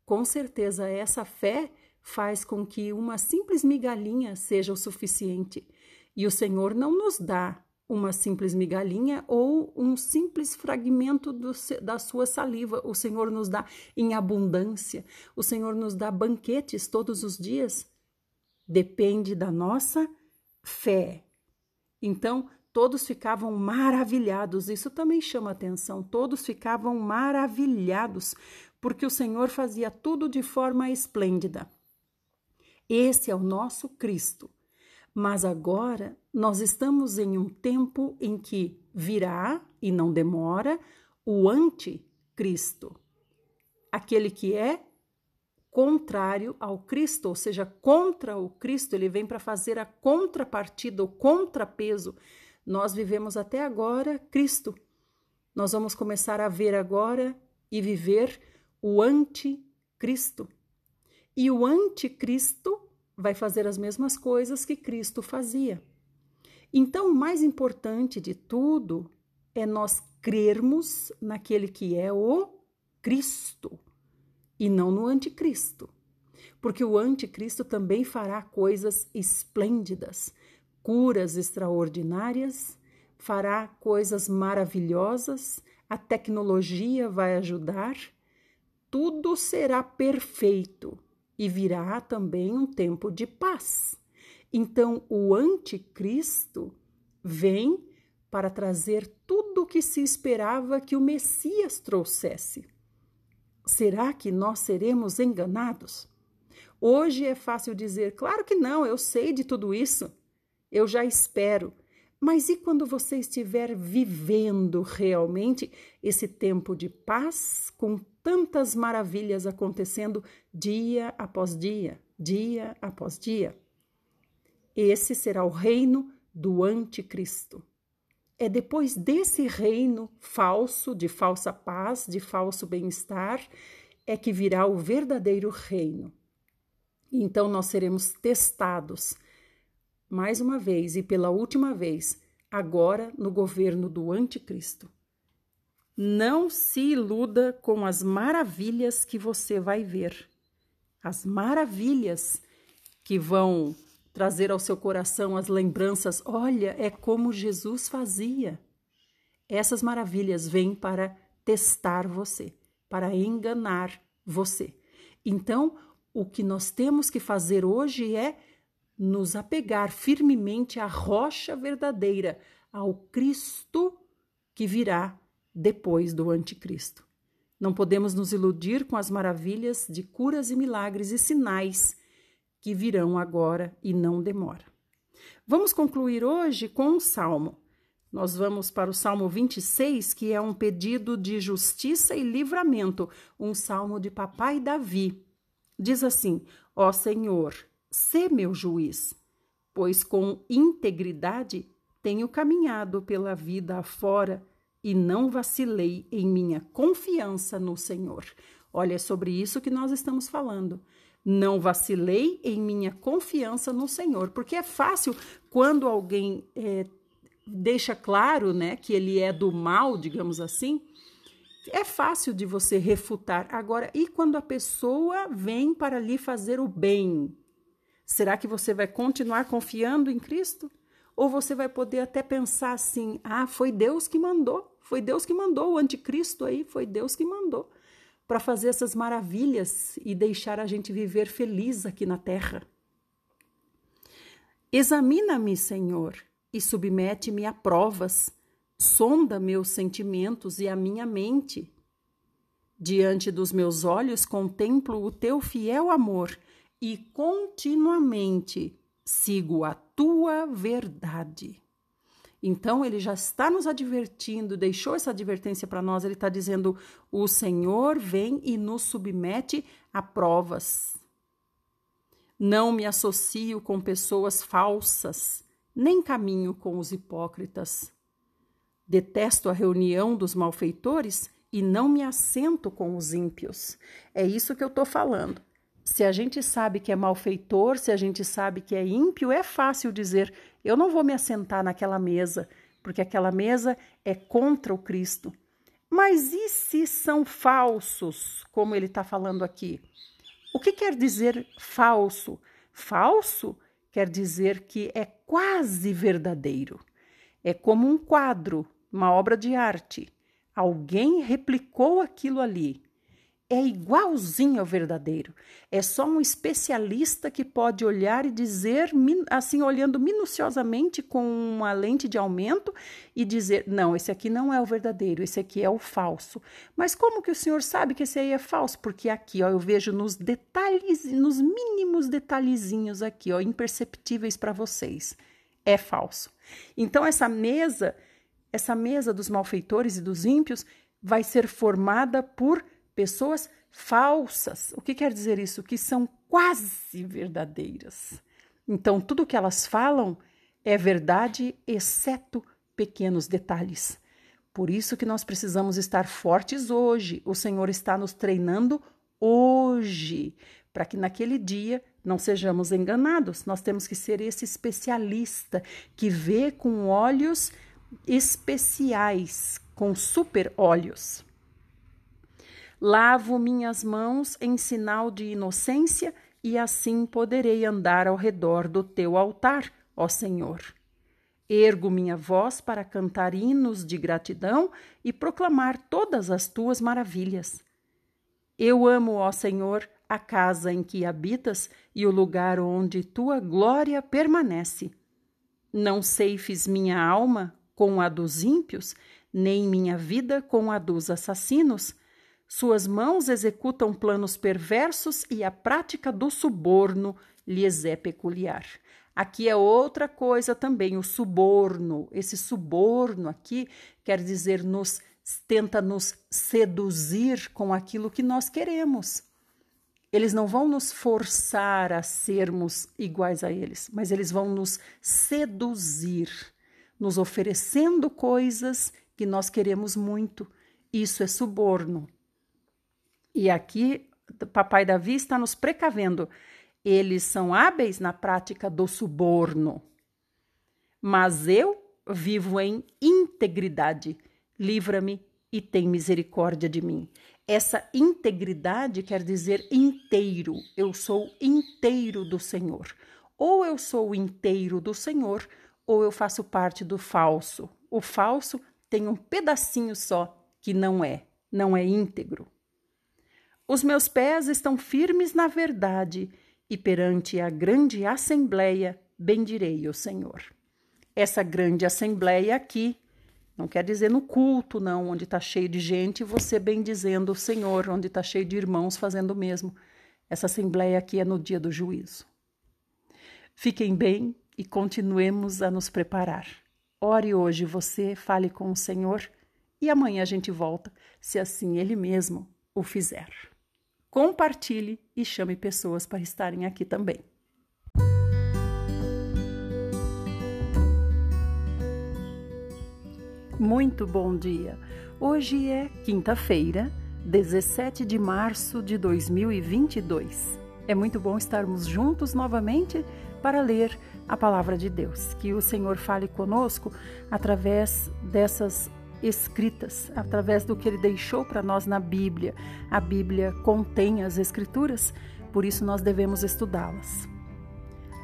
com certeza essa fé faz com que uma simples migalhinha seja o suficiente. E o Senhor não nos dá uma simples migalhinha ou um simples fragmento do, da sua saliva. O Senhor nos dá em abundância, o Senhor nos dá banquetes todos os dias. Depende da nossa fé. Então, todos ficavam maravilhados, isso também chama atenção. Todos ficavam maravilhados, porque o Senhor fazia tudo de forma esplêndida. Esse é o nosso Cristo mas agora nós estamos em um tempo em que virá, e não demora, o anticristo. Aquele que é contrário ao Cristo, ou seja, contra o Cristo, ele vem para fazer a contrapartida, o contrapeso. Nós vivemos até agora Cristo. Nós vamos começar a ver agora e viver o anticristo. E o anticristo vai fazer as mesmas coisas que Cristo fazia. Então, o mais importante de tudo é nós crermos naquele que é o Cristo e não no anticristo. Porque o anticristo também fará coisas esplêndidas, curas extraordinárias, fará coisas maravilhosas, a tecnologia vai ajudar, tudo será perfeito e virá também um tempo de paz. Então, o anticristo vem para trazer tudo o que se esperava que o Messias trouxesse. Será que nós seremos enganados? Hoje é fácil dizer, claro que não, eu sei de tudo isso, eu já espero. Mas e quando você estiver vivendo realmente esse tempo de paz, com tantas maravilhas acontecendo dia após dia, dia após dia? Esse será o reino do Anticristo. É depois desse reino falso, de falsa paz, de falso bem-estar, é que virá o verdadeiro reino. Então nós seremos testados mais uma vez e pela última vez, agora no governo do Anticristo. Não se iluda com as maravilhas que você vai ver. As maravilhas que vão trazer ao seu coração as lembranças. Olha, é como Jesus fazia. Essas maravilhas vêm para testar você, para enganar você. Então, o que nós temos que fazer hoje é nos apegar firmemente à rocha verdadeira, ao Cristo que virá depois do Anticristo. Não podemos nos iludir com as maravilhas de curas e milagres e sinais que virão agora e não demora. Vamos concluir hoje com um salmo. Nós vamos para o Salmo 26, que é um pedido de justiça e livramento, um salmo de papai Davi. Diz assim: Ó Senhor, Sê meu juiz, pois com integridade tenho caminhado pela vida afora e não vacilei em minha confiança no Senhor. Olha, é sobre isso que nós estamos falando. Não vacilei em minha confiança no Senhor, porque é fácil quando alguém é, deixa claro, né, que ele é do mal, digamos assim, é fácil de você refutar. Agora, e quando a pessoa vem para lhe fazer o bem? Será que você vai continuar confiando em Cristo? Ou você vai poder até pensar assim: ah, foi Deus que mandou, foi Deus que mandou o anticristo aí, foi Deus que mandou para fazer essas maravilhas e deixar a gente viver feliz aqui na terra. Examina-me, Senhor, e submete-me a provas, sonda meus sentimentos e a minha mente. Diante dos meus olhos contemplo o teu fiel amor e continuamente sigo a tua verdade. Então, ele já está nos advertindo, deixou essa advertência para nós. Ele está dizendo: o Senhor vem e nos submete a provas. Não me associo com pessoas falsas, nem caminho com os hipócritas. Detesto a reunião dos malfeitores e não me assento com os ímpios. É isso que eu estou falando. Se a gente sabe que é malfeitor, se a gente sabe que é ímpio, é fácil dizer: eu não vou me assentar naquela mesa, porque aquela mesa é contra o Cristo. Mas e se são falsos, como ele está falando aqui? O que quer dizer falso? Falso quer dizer que é quase verdadeiro. É como um quadro, uma obra de arte. Alguém replicou aquilo ali é igualzinho ao verdadeiro. É só um especialista que pode olhar e dizer, assim, olhando minuciosamente com uma lente de aumento e dizer: não, esse aqui não é o verdadeiro, esse aqui é o falso. Mas como que o senhor sabe que esse aí é falso? Porque aqui, ó, eu vejo nos detalhes, nos mínimos detalhezinhos aqui, ó, imperceptíveis para vocês. É falso. Então, essa mesa, essa mesa dos malfeitores e dos ímpios vai ser formada por pessoas falsas. O que quer dizer isso? Que são quase verdadeiras. Então, tudo que elas falam é verdade, exceto pequenos detalhes. Por isso que nós precisamos estar fortes hoje. O Senhor está nos treinando hoje, para que naquele dia não sejamos enganados. Nós temos que ser esse especialista que vê com olhos especiais, com super olhos. Lavo minhas mãos em sinal de inocência e assim poderei andar ao redor do teu altar, ó Senhor. Ergo minha voz para cantar hinos de gratidão e proclamar todas as tuas maravilhas. Eu amo, ó Senhor, a casa em que habitas e o lugar onde tua glória permanece. Não ceifes minha alma com a dos ímpios, nem minha vida com a dos assassinos. Suas mãos executam planos perversos e a prática do suborno lhes é peculiar. Aqui é outra coisa também, o suborno. Esse suborno aqui quer dizer nos tenta nos seduzir com aquilo que nós queremos. Eles não vão nos forçar a sermos iguais a eles, mas eles vão nos seduzir, nos oferecendo coisas que nós queremos muito. Isso é suborno. E aqui, papai Davi está nos precavendo. Eles são hábeis na prática do suborno. Mas eu vivo em integridade. Livra-me e tem misericórdia de mim. Essa integridade quer dizer inteiro. Eu sou inteiro do Senhor. Ou eu sou inteiro do Senhor, ou eu faço parte do falso. O falso tem um pedacinho só que não é, não é íntegro. Os meus pés estão firmes na verdade, e perante a grande assembleia bendirei o Senhor. Essa grande assembleia aqui não quer dizer no culto, não, onde está cheio de gente, você bendizendo o Senhor, onde está cheio de irmãos fazendo o mesmo. Essa assembleia aqui é no dia do juízo. Fiquem bem e continuemos a nos preparar. Ore hoje você, fale com o Senhor e amanhã a gente volta, se assim Ele mesmo o fizer. Compartilhe e chame pessoas para estarem aqui também. Muito bom dia! Hoje é quinta-feira, 17 de março de 2022. É muito bom estarmos juntos novamente para ler a palavra de Deus. Que o Senhor fale conosco através dessas escritas, através do que ele deixou para nós na Bíblia. A Bíblia contém as Escrituras, por isso nós devemos estudá-las.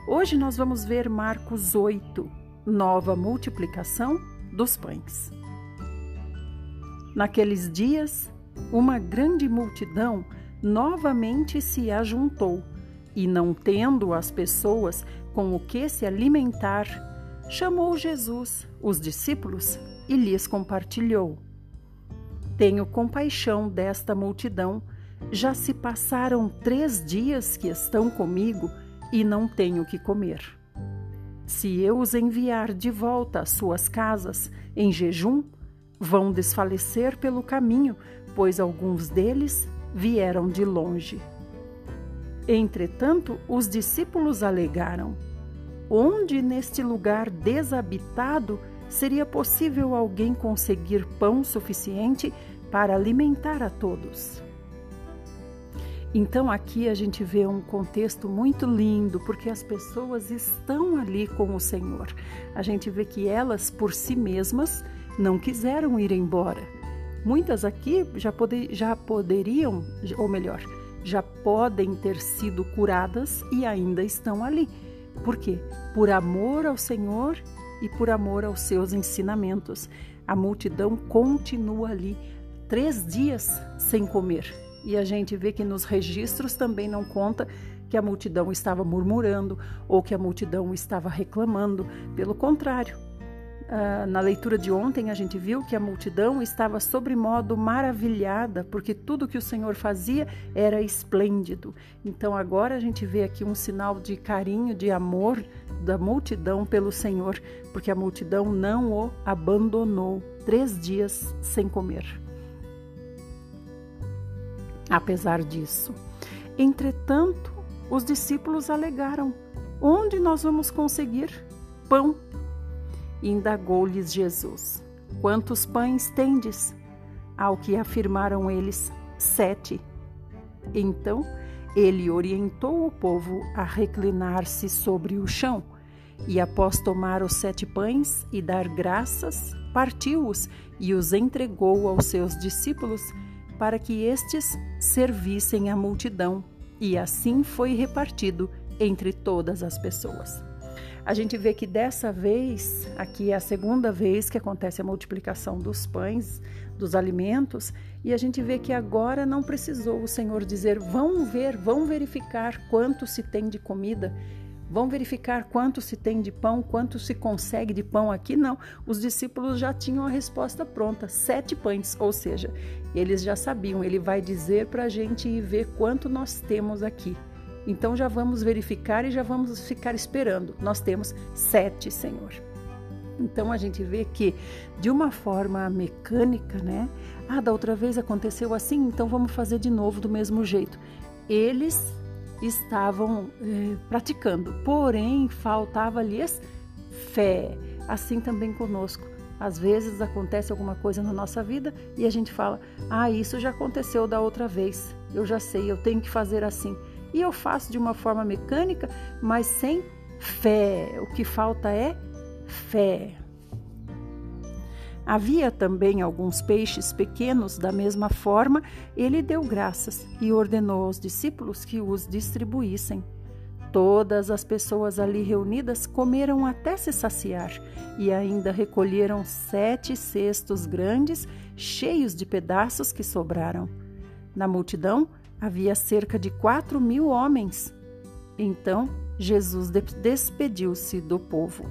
Hoje nós vamos ver Marcos 8, nova multiplicação dos pães. Naqueles dias, uma grande multidão novamente se ajuntou e, não tendo as pessoas com o que se alimentar, chamou Jesus, os discípulos, e lhes compartilhou. Tenho compaixão desta multidão, já se passaram três dias que estão comigo e não tenho que comer. Se eu os enviar de volta às suas casas em jejum, vão desfalecer pelo caminho, pois alguns deles vieram de longe. Entretanto, os discípulos alegaram: Onde neste lugar desabitado seria possível alguém conseguir pão suficiente para alimentar a todos? Então aqui a gente vê um contexto muito lindo, porque as pessoas estão ali com o Senhor. A gente vê que elas por si mesmas não quiseram ir embora. Muitas aqui já, poder, já poderiam, ou melhor, já podem ter sido curadas e ainda estão ali. Por quê? Por amor ao Senhor e por amor aos seus ensinamentos. A multidão continua ali três dias sem comer e a gente vê que nos registros também não conta que a multidão estava murmurando ou que a multidão estava reclamando. Pelo contrário, uh, na leitura de ontem a gente viu que a multidão estava sobremodo maravilhada, porque tudo que o Senhor fazia era esplêndido. Então agora a gente vê aqui um sinal de carinho, de amor da multidão pelo Senhor, porque a multidão não o abandonou três dias sem comer. apesar disso. Entretanto, os discípulos alegaram: Onde nós vamos conseguir pão? Indagou-lhes Jesus: Quantos pães tendes? Ao que afirmaram eles: Sete. Então ele orientou o povo a reclinar-se sobre o chão, e após tomar os sete pães e dar graças, partiu-os e os entregou aos seus discípulos para que estes servissem a multidão, e assim foi repartido entre todas as pessoas. A gente vê que dessa vez, aqui é a segunda vez que acontece a multiplicação dos pães, dos alimentos, e a gente vê que agora não precisou o Senhor dizer: vão ver, vão verificar quanto se tem de comida, vão verificar quanto se tem de pão, quanto se consegue de pão aqui. Não, os discípulos já tinham a resposta pronta: sete pães, ou seja, eles já sabiam, ele vai dizer para a gente ir ver quanto nós temos aqui. Então já vamos verificar e já vamos ficar esperando. Nós temos sete, Senhor. Então a gente vê que de uma forma mecânica, né? Ah, da outra vez aconteceu assim, então vamos fazer de novo do mesmo jeito. Eles estavam eh, praticando, porém faltava-lhes fé. Assim também conosco. Às vezes acontece alguma coisa na nossa vida e a gente fala: Ah, isso já aconteceu da outra vez, eu já sei, eu tenho que fazer assim. E eu faço de uma forma mecânica, mas sem fé. O que falta é fé. Havia também alguns peixes pequenos, da mesma forma, ele deu graças e ordenou aos discípulos que os distribuíssem. Todas as pessoas ali reunidas comeram até se saciar e ainda recolheram sete cestos grandes, cheios de pedaços que sobraram. Na multidão havia cerca de quatro mil homens. Então Jesus despediu-se do povo.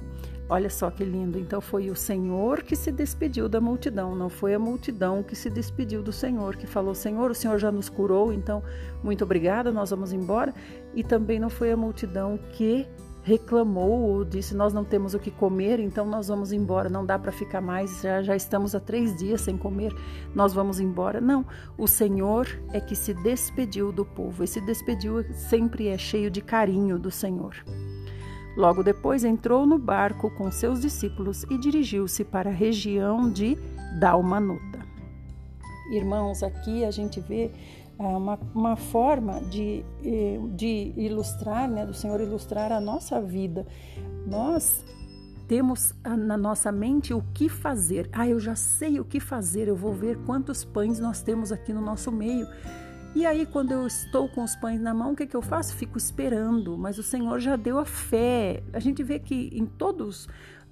Olha só que lindo. Então foi o Senhor que se despediu da multidão, não foi a multidão que se despediu do Senhor, que falou: Senhor, o Senhor já nos curou, então muito obrigada, nós vamos embora. E também não foi a multidão que reclamou ou disse: Nós não temos o que comer, então nós vamos embora, não dá para ficar mais, já, já estamos há três dias sem comer, nós vamos embora. Não, o Senhor é que se despediu do povo. Esse despediu sempre é cheio de carinho do Senhor. Logo depois entrou no barco com seus discípulos e dirigiu-se para a região de Dalmanuta. Irmãos, aqui a gente vê uma, uma forma de, eh, de ilustrar, né, do Senhor ilustrar a nossa vida. Nós temos na nossa mente o que fazer. Ah, eu já sei o que fazer, eu vou ver quantos pães nós temos aqui no nosso meio. E aí, quando eu estou com os pães na mão, o que, que eu faço? Fico esperando, mas o Senhor já deu a fé. A gente vê que em todos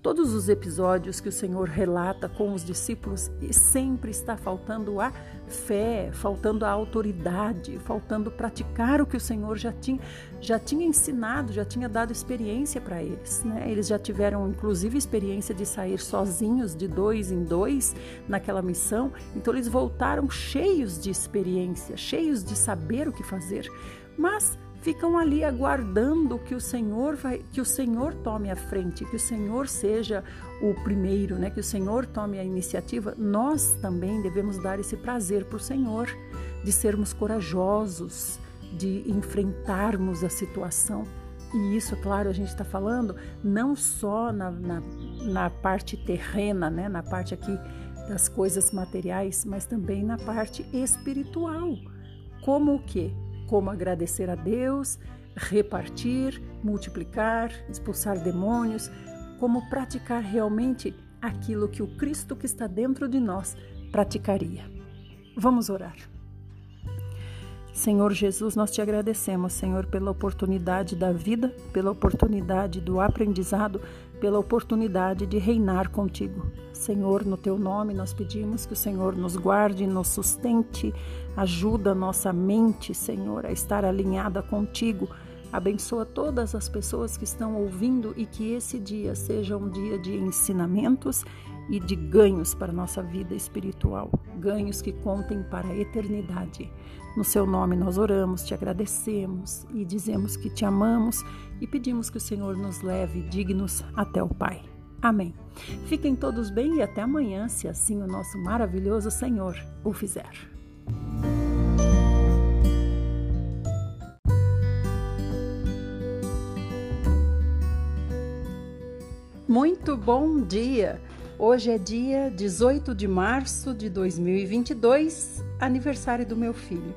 Todos os episódios que o Senhor relata com os discípulos, sempre está faltando a fé, faltando a autoridade, faltando praticar o que o Senhor já tinha, já tinha ensinado, já tinha dado experiência para eles. Né? Eles já tiveram, inclusive, experiência de sair sozinhos, de dois em dois, naquela missão. Então, eles voltaram cheios de experiência, cheios de saber o que fazer. Mas ficam ali aguardando que o Senhor vai, que o Senhor tome a frente, que o Senhor seja o primeiro, né? Que o Senhor tome a iniciativa. Nós também devemos dar esse prazer para o Senhor, de sermos corajosos, de enfrentarmos a situação. E isso, claro, a gente está falando não só na, na, na parte terrena, né? Na parte aqui das coisas materiais, mas também na parte espiritual. Como o quê? como agradecer a Deus, repartir, multiplicar, expulsar demônios, como praticar realmente aquilo que o Cristo que está dentro de nós praticaria. Vamos orar. Senhor Jesus, nós te agradecemos, Senhor, pela oportunidade da vida, pela oportunidade do aprendizado, pela oportunidade de reinar contigo. Senhor, no teu nome nós pedimos que o Senhor nos guarde, nos sustente, ajuda a nossa mente, Senhor, a estar alinhada contigo. Abençoa todas as pessoas que estão ouvindo e que esse dia seja um dia de ensinamentos e de ganhos para a nossa vida espiritual, ganhos que contem para a eternidade. No seu nome nós oramos, te agradecemos e dizemos que te amamos e pedimos que o Senhor nos leve dignos até o Pai. Amém. Fiquem todos bem e até amanhã, se assim o nosso maravilhoso Senhor o fizer. Muito bom dia! Hoje é dia 18 de março de 2022, aniversário do meu filho.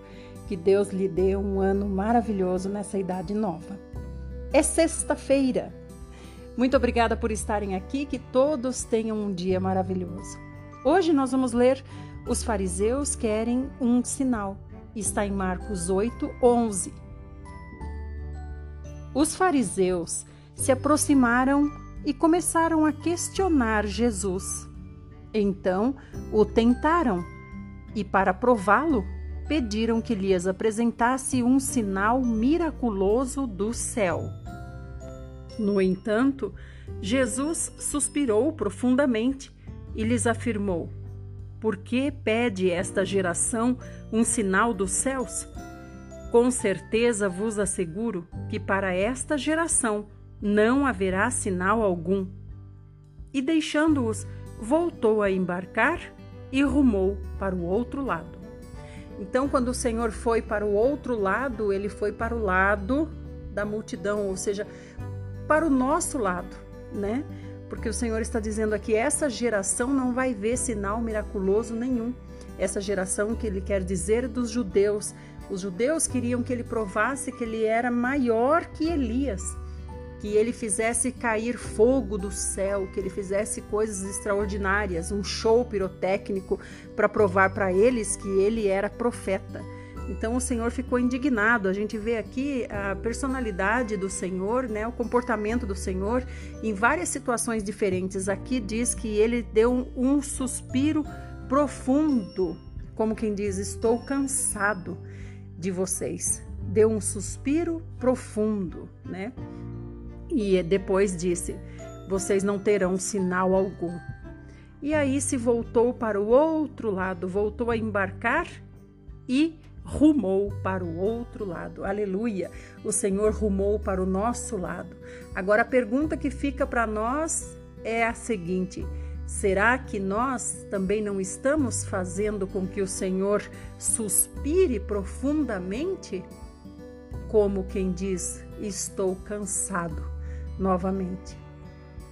Que Deus lhe dê um ano maravilhoso nessa idade nova. É sexta-feira. Muito obrigada por estarem aqui, que todos tenham um dia maravilhoso. Hoje nós vamos ler Os fariseus querem um sinal. Está em Marcos 8, 11. Os fariseus se aproximaram e começaram a questionar Jesus. Então o tentaram e, para prová-lo, pediram que lhes apresentasse um sinal miraculoso do céu. No entanto, Jesus suspirou profundamente e lhes afirmou: Por que pede esta geração um sinal dos céus? Com certeza vos asseguro que para esta geração não haverá sinal algum. E deixando-os, voltou a embarcar e rumou para o outro lado. Então, quando o Senhor foi para o outro lado, ele foi para o lado da multidão, ou seja, para o nosso lado, né? Porque o Senhor está dizendo aqui: essa geração não vai ver sinal miraculoso nenhum. Essa geração que ele quer dizer dos judeus. Os judeus queriam que ele provasse que ele era maior que Elias que ele fizesse cair fogo do céu, que ele fizesse coisas extraordinárias, um show pirotécnico para provar para eles que ele era profeta. Então o Senhor ficou indignado. A gente vê aqui a personalidade do Senhor, né, o comportamento do Senhor em várias situações diferentes. Aqui diz que ele deu um suspiro profundo, como quem diz: Estou cansado de vocês. Deu um suspiro profundo, né? E depois disse: Vocês não terão sinal algum. E aí se voltou para o outro lado, voltou a embarcar e rumou para o outro lado. Aleluia! O Senhor rumou para o nosso lado. Agora a pergunta que fica para nós é a seguinte: será que nós também não estamos fazendo com que o Senhor suspire profundamente? Como quem diz: Estou cansado novamente.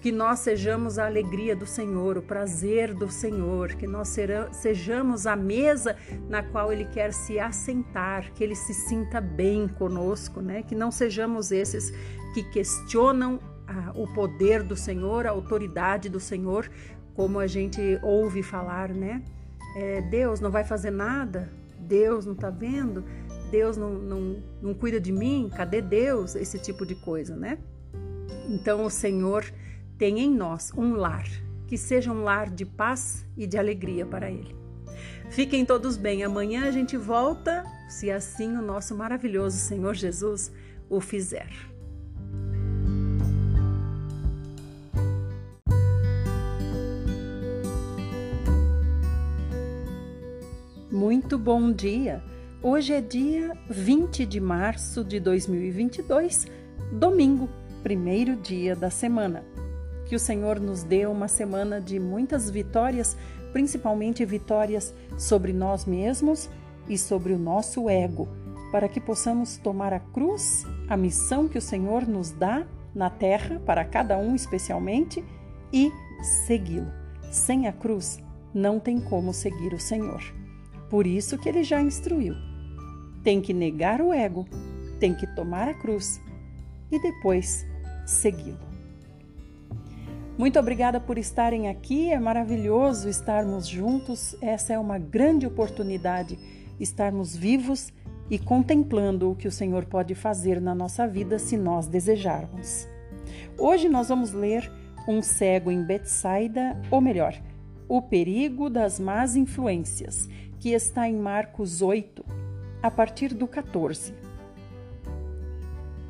Que nós sejamos a alegria do Senhor, o prazer do Senhor, que nós sejamos a mesa na qual Ele quer se assentar, que Ele se sinta bem conosco, né? Que não sejamos esses que questionam ah, o poder do Senhor, a autoridade do Senhor, como a gente ouve falar, né? É, Deus não vai fazer nada, Deus não está vendo, Deus não, não, não cuida de mim, cadê Deus? Esse tipo de coisa, né? Então o Senhor tem em nós um lar, que seja um lar de paz e de alegria para Ele. Fiquem todos bem. Amanhã a gente volta, se assim o nosso maravilhoso Senhor Jesus o fizer. Muito bom dia! Hoje é dia 20 de março de 2022, domingo primeiro dia da semana. Que o Senhor nos dê uma semana de muitas vitórias, principalmente vitórias sobre nós mesmos e sobre o nosso ego, para que possamos tomar a cruz, a missão que o Senhor nos dá na terra, para cada um especialmente, e segui-lo. Sem a cruz, não tem como seguir o Senhor. Por isso que ele já instruiu. Tem que negar o ego, tem que tomar a cruz e depois segui-lo. Muito obrigada por estarem aqui, é maravilhoso estarmos juntos, essa é uma grande oportunidade, estarmos vivos e contemplando o que o Senhor pode fazer na nossa vida se nós desejarmos. Hoje nós vamos ler Um cego em Betsaida, ou melhor, O perigo das más influências, que está em Marcos 8, a partir do 14.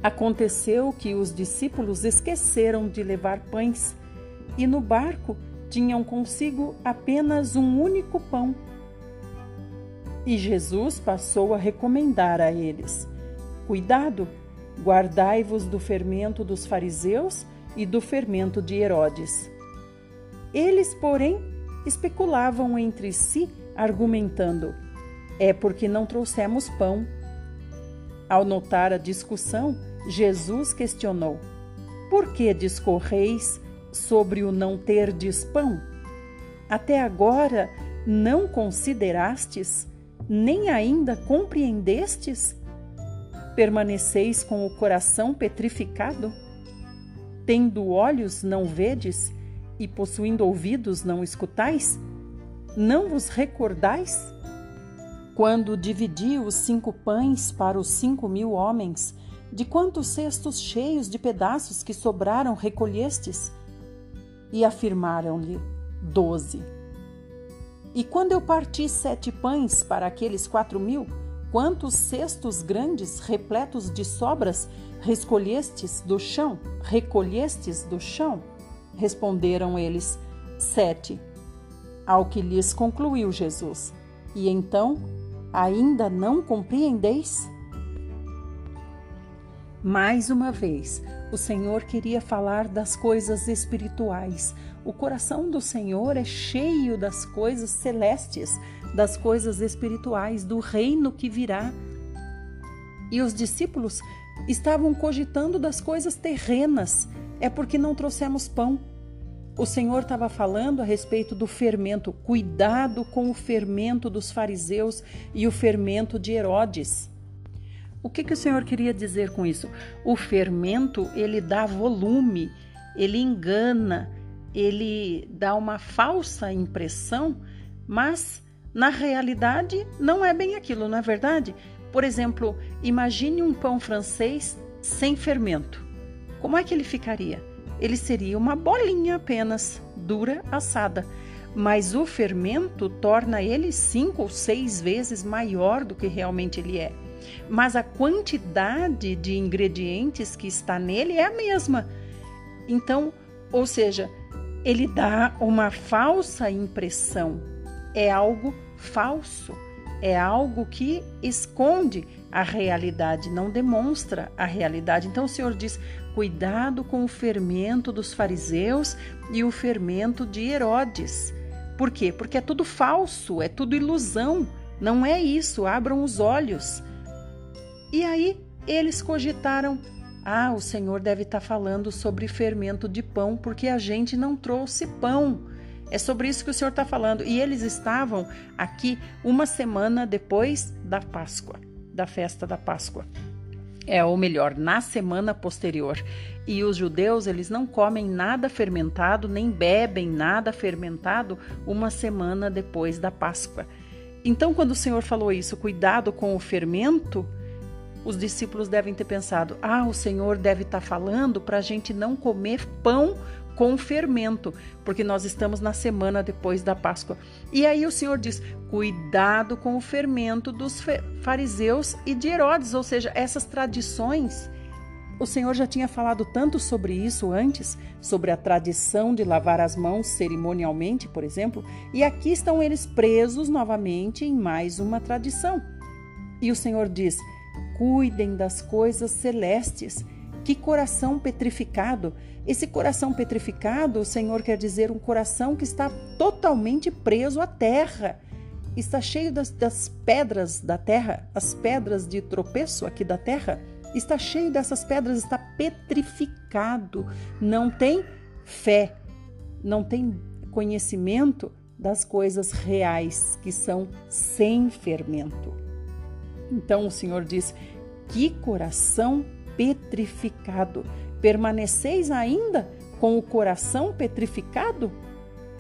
Aconteceu que os discípulos esqueceram de levar pães e no barco tinham consigo apenas um único pão. E Jesus passou a recomendar a eles: Cuidado, guardai-vos do fermento dos fariseus e do fermento de Herodes. Eles, porém, especulavam entre si, argumentando: É porque não trouxemos pão. Ao notar a discussão, Jesus questionou: Por que discorreis sobre o não terdes pão? Até agora não considerastes, nem ainda compreendestes? Permaneceis com o coração petrificado? Tendo olhos, não vedes, e possuindo ouvidos, não escutais? Não vos recordais? Quando dividi os cinco pães para os cinco mil homens, de quantos cestos cheios de pedaços que sobraram recolhestes? E afirmaram-lhe: Doze. E quando eu parti sete pães para aqueles quatro mil, quantos cestos grandes, repletos de sobras, recolhestes do chão? Recolhestes do chão? Responderam eles: Sete. Ao que lhes concluiu Jesus: E então, ainda não compreendeis? Mais uma vez, o Senhor queria falar das coisas espirituais. O coração do Senhor é cheio das coisas celestes, das coisas espirituais, do reino que virá. E os discípulos estavam cogitando das coisas terrenas, é porque não trouxemos pão. O Senhor estava falando a respeito do fermento, cuidado com o fermento dos fariseus e o fermento de Herodes. O que, que o Senhor queria dizer com isso? O fermento, ele dá volume, ele engana, ele dá uma falsa impressão, mas na realidade não é bem aquilo, não é verdade? Por exemplo, imagine um pão francês sem fermento. Como é que ele ficaria? Ele seria uma bolinha apenas, dura, assada. Mas o fermento torna ele cinco ou seis vezes maior do que realmente ele é mas a quantidade de ingredientes que está nele é a mesma. Então, ou seja, ele dá uma falsa impressão. É algo falso, é algo que esconde a realidade, não demonstra a realidade. Então o Senhor diz: cuidado com o fermento dos fariseus e o fermento de Herodes. Por quê? Porque é tudo falso, é tudo ilusão. Não é isso. Abram os olhos. E aí eles cogitaram: ah, o Senhor deve estar tá falando sobre fermento de pão, porque a gente não trouxe pão. É sobre isso que o Senhor está falando. E eles estavam aqui uma semana depois da Páscoa, da festa da Páscoa. É, ou melhor, na semana posterior. E os judeus, eles não comem nada fermentado, nem bebem nada fermentado uma semana depois da Páscoa. Então, quando o Senhor falou isso, cuidado com o fermento, os discípulos devem ter pensado: ah, o Senhor deve estar tá falando para a gente não comer pão com fermento, porque nós estamos na semana depois da Páscoa. E aí o Senhor diz: cuidado com o fermento dos fariseus e de Herodes, ou seja, essas tradições. O Senhor já tinha falado tanto sobre isso antes, sobre a tradição de lavar as mãos cerimonialmente, por exemplo, e aqui estão eles presos novamente em mais uma tradição. E o Senhor diz: cuidem das coisas celestes. Que coração petrificado! Esse coração petrificado, o Senhor quer dizer um coração que está totalmente preso à terra. Está cheio das, das pedras da terra, as pedras de tropeço aqui da terra. Está cheio dessas pedras, está petrificado. Não tem fé, não tem conhecimento das coisas reais que são sem fermento. Então o Senhor diz: Que coração petrificado! Permaneceis ainda com o coração petrificado?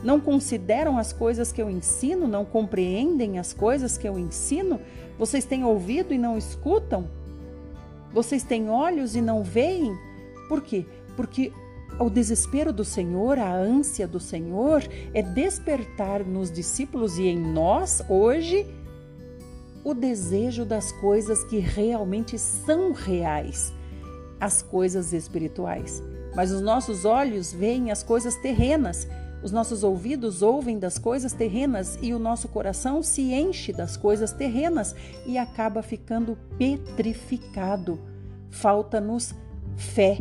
Não consideram as coisas que eu ensino? Não compreendem as coisas que eu ensino? Vocês têm ouvido e não escutam? Vocês têm olhos e não veem? Por quê? Porque o desespero do Senhor, a ânsia do Senhor é despertar nos discípulos e em nós hoje o desejo das coisas que realmente são reais, as coisas espirituais. Mas os nossos olhos veem as coisas terrenas, os nossos ouvidos ouvem das coisas terrenas e o nosso coração se enche das coisas terrenas e acaba ficando petrificado. Falta-nos fé.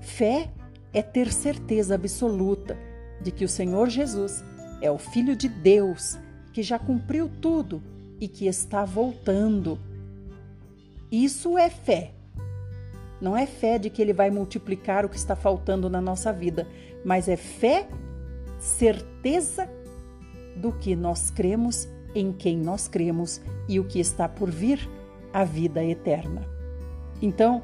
Fé é ter certeza absoluta de que o Senhor Jesus é o Filho de Deus, que já cumpriu tudo e que está voltando. Isso é fé. Não é fé de que ele vai multiplicar o que está faltando na nossa vida, mas é fé, certeza do que nós cremos, em quem nós cremos e o que está por vir, a vida eterna. Então,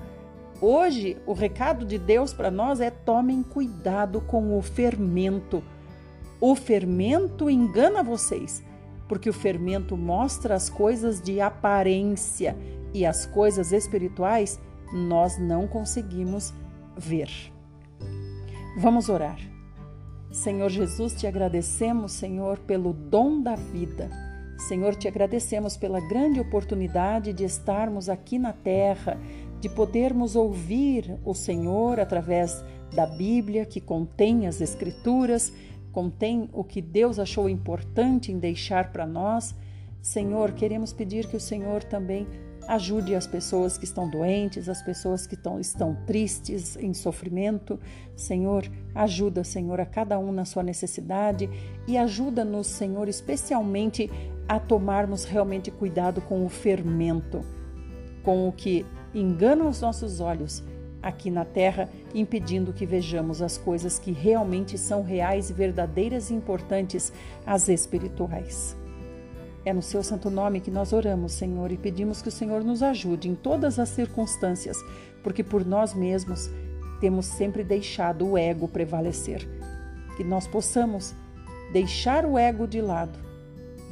hoje o recado de Deus para nós é: tomem cuidado com o fermento. O fermento engana vocês, porque o fermento mostra as coisas de aparência e as coisas espirituais nós não conseguimos ver. Vamos orar. Senhor Jesus, te agradecemos, Senhor, pelo dom da vida. Senhor, te agradecemos pela grande oportunidade de estarmos aqui na terra, de podermos ouvir o Senhor através da Bíblia, que contém as Escrituras, contém o que Deus achou importante em deixar para nós. Senhor, queremos pedir que o Senhor também Ajude as pessoas que estão doentes, as pessoas que estão, estão tristes, em sofrimento. Senhor, ajuda, Senhor, a cada um na sua necessidade e ajuda-nos, Senhor, especialmente a tomarmos realmente cuidado com o fermento, com o que engana os nossos olhos aqui na terra, impedindo que vejamos as coisas que realmente são reais verdadeiras e importantes, as espirituais. É no seu santo nome que nós oramos, Senhor, e pedimos que o Senhor nos ajude em todas as circunstâncias, porque por nós mesmos temos sempre deixado o ego prevalecer. Que nós possamos deixar o ego de lado,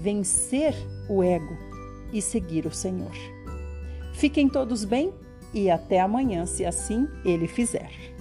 vencer o ego e seguir o Senhor. Fiquem todos bem e até amanhã, se assim ele fizer.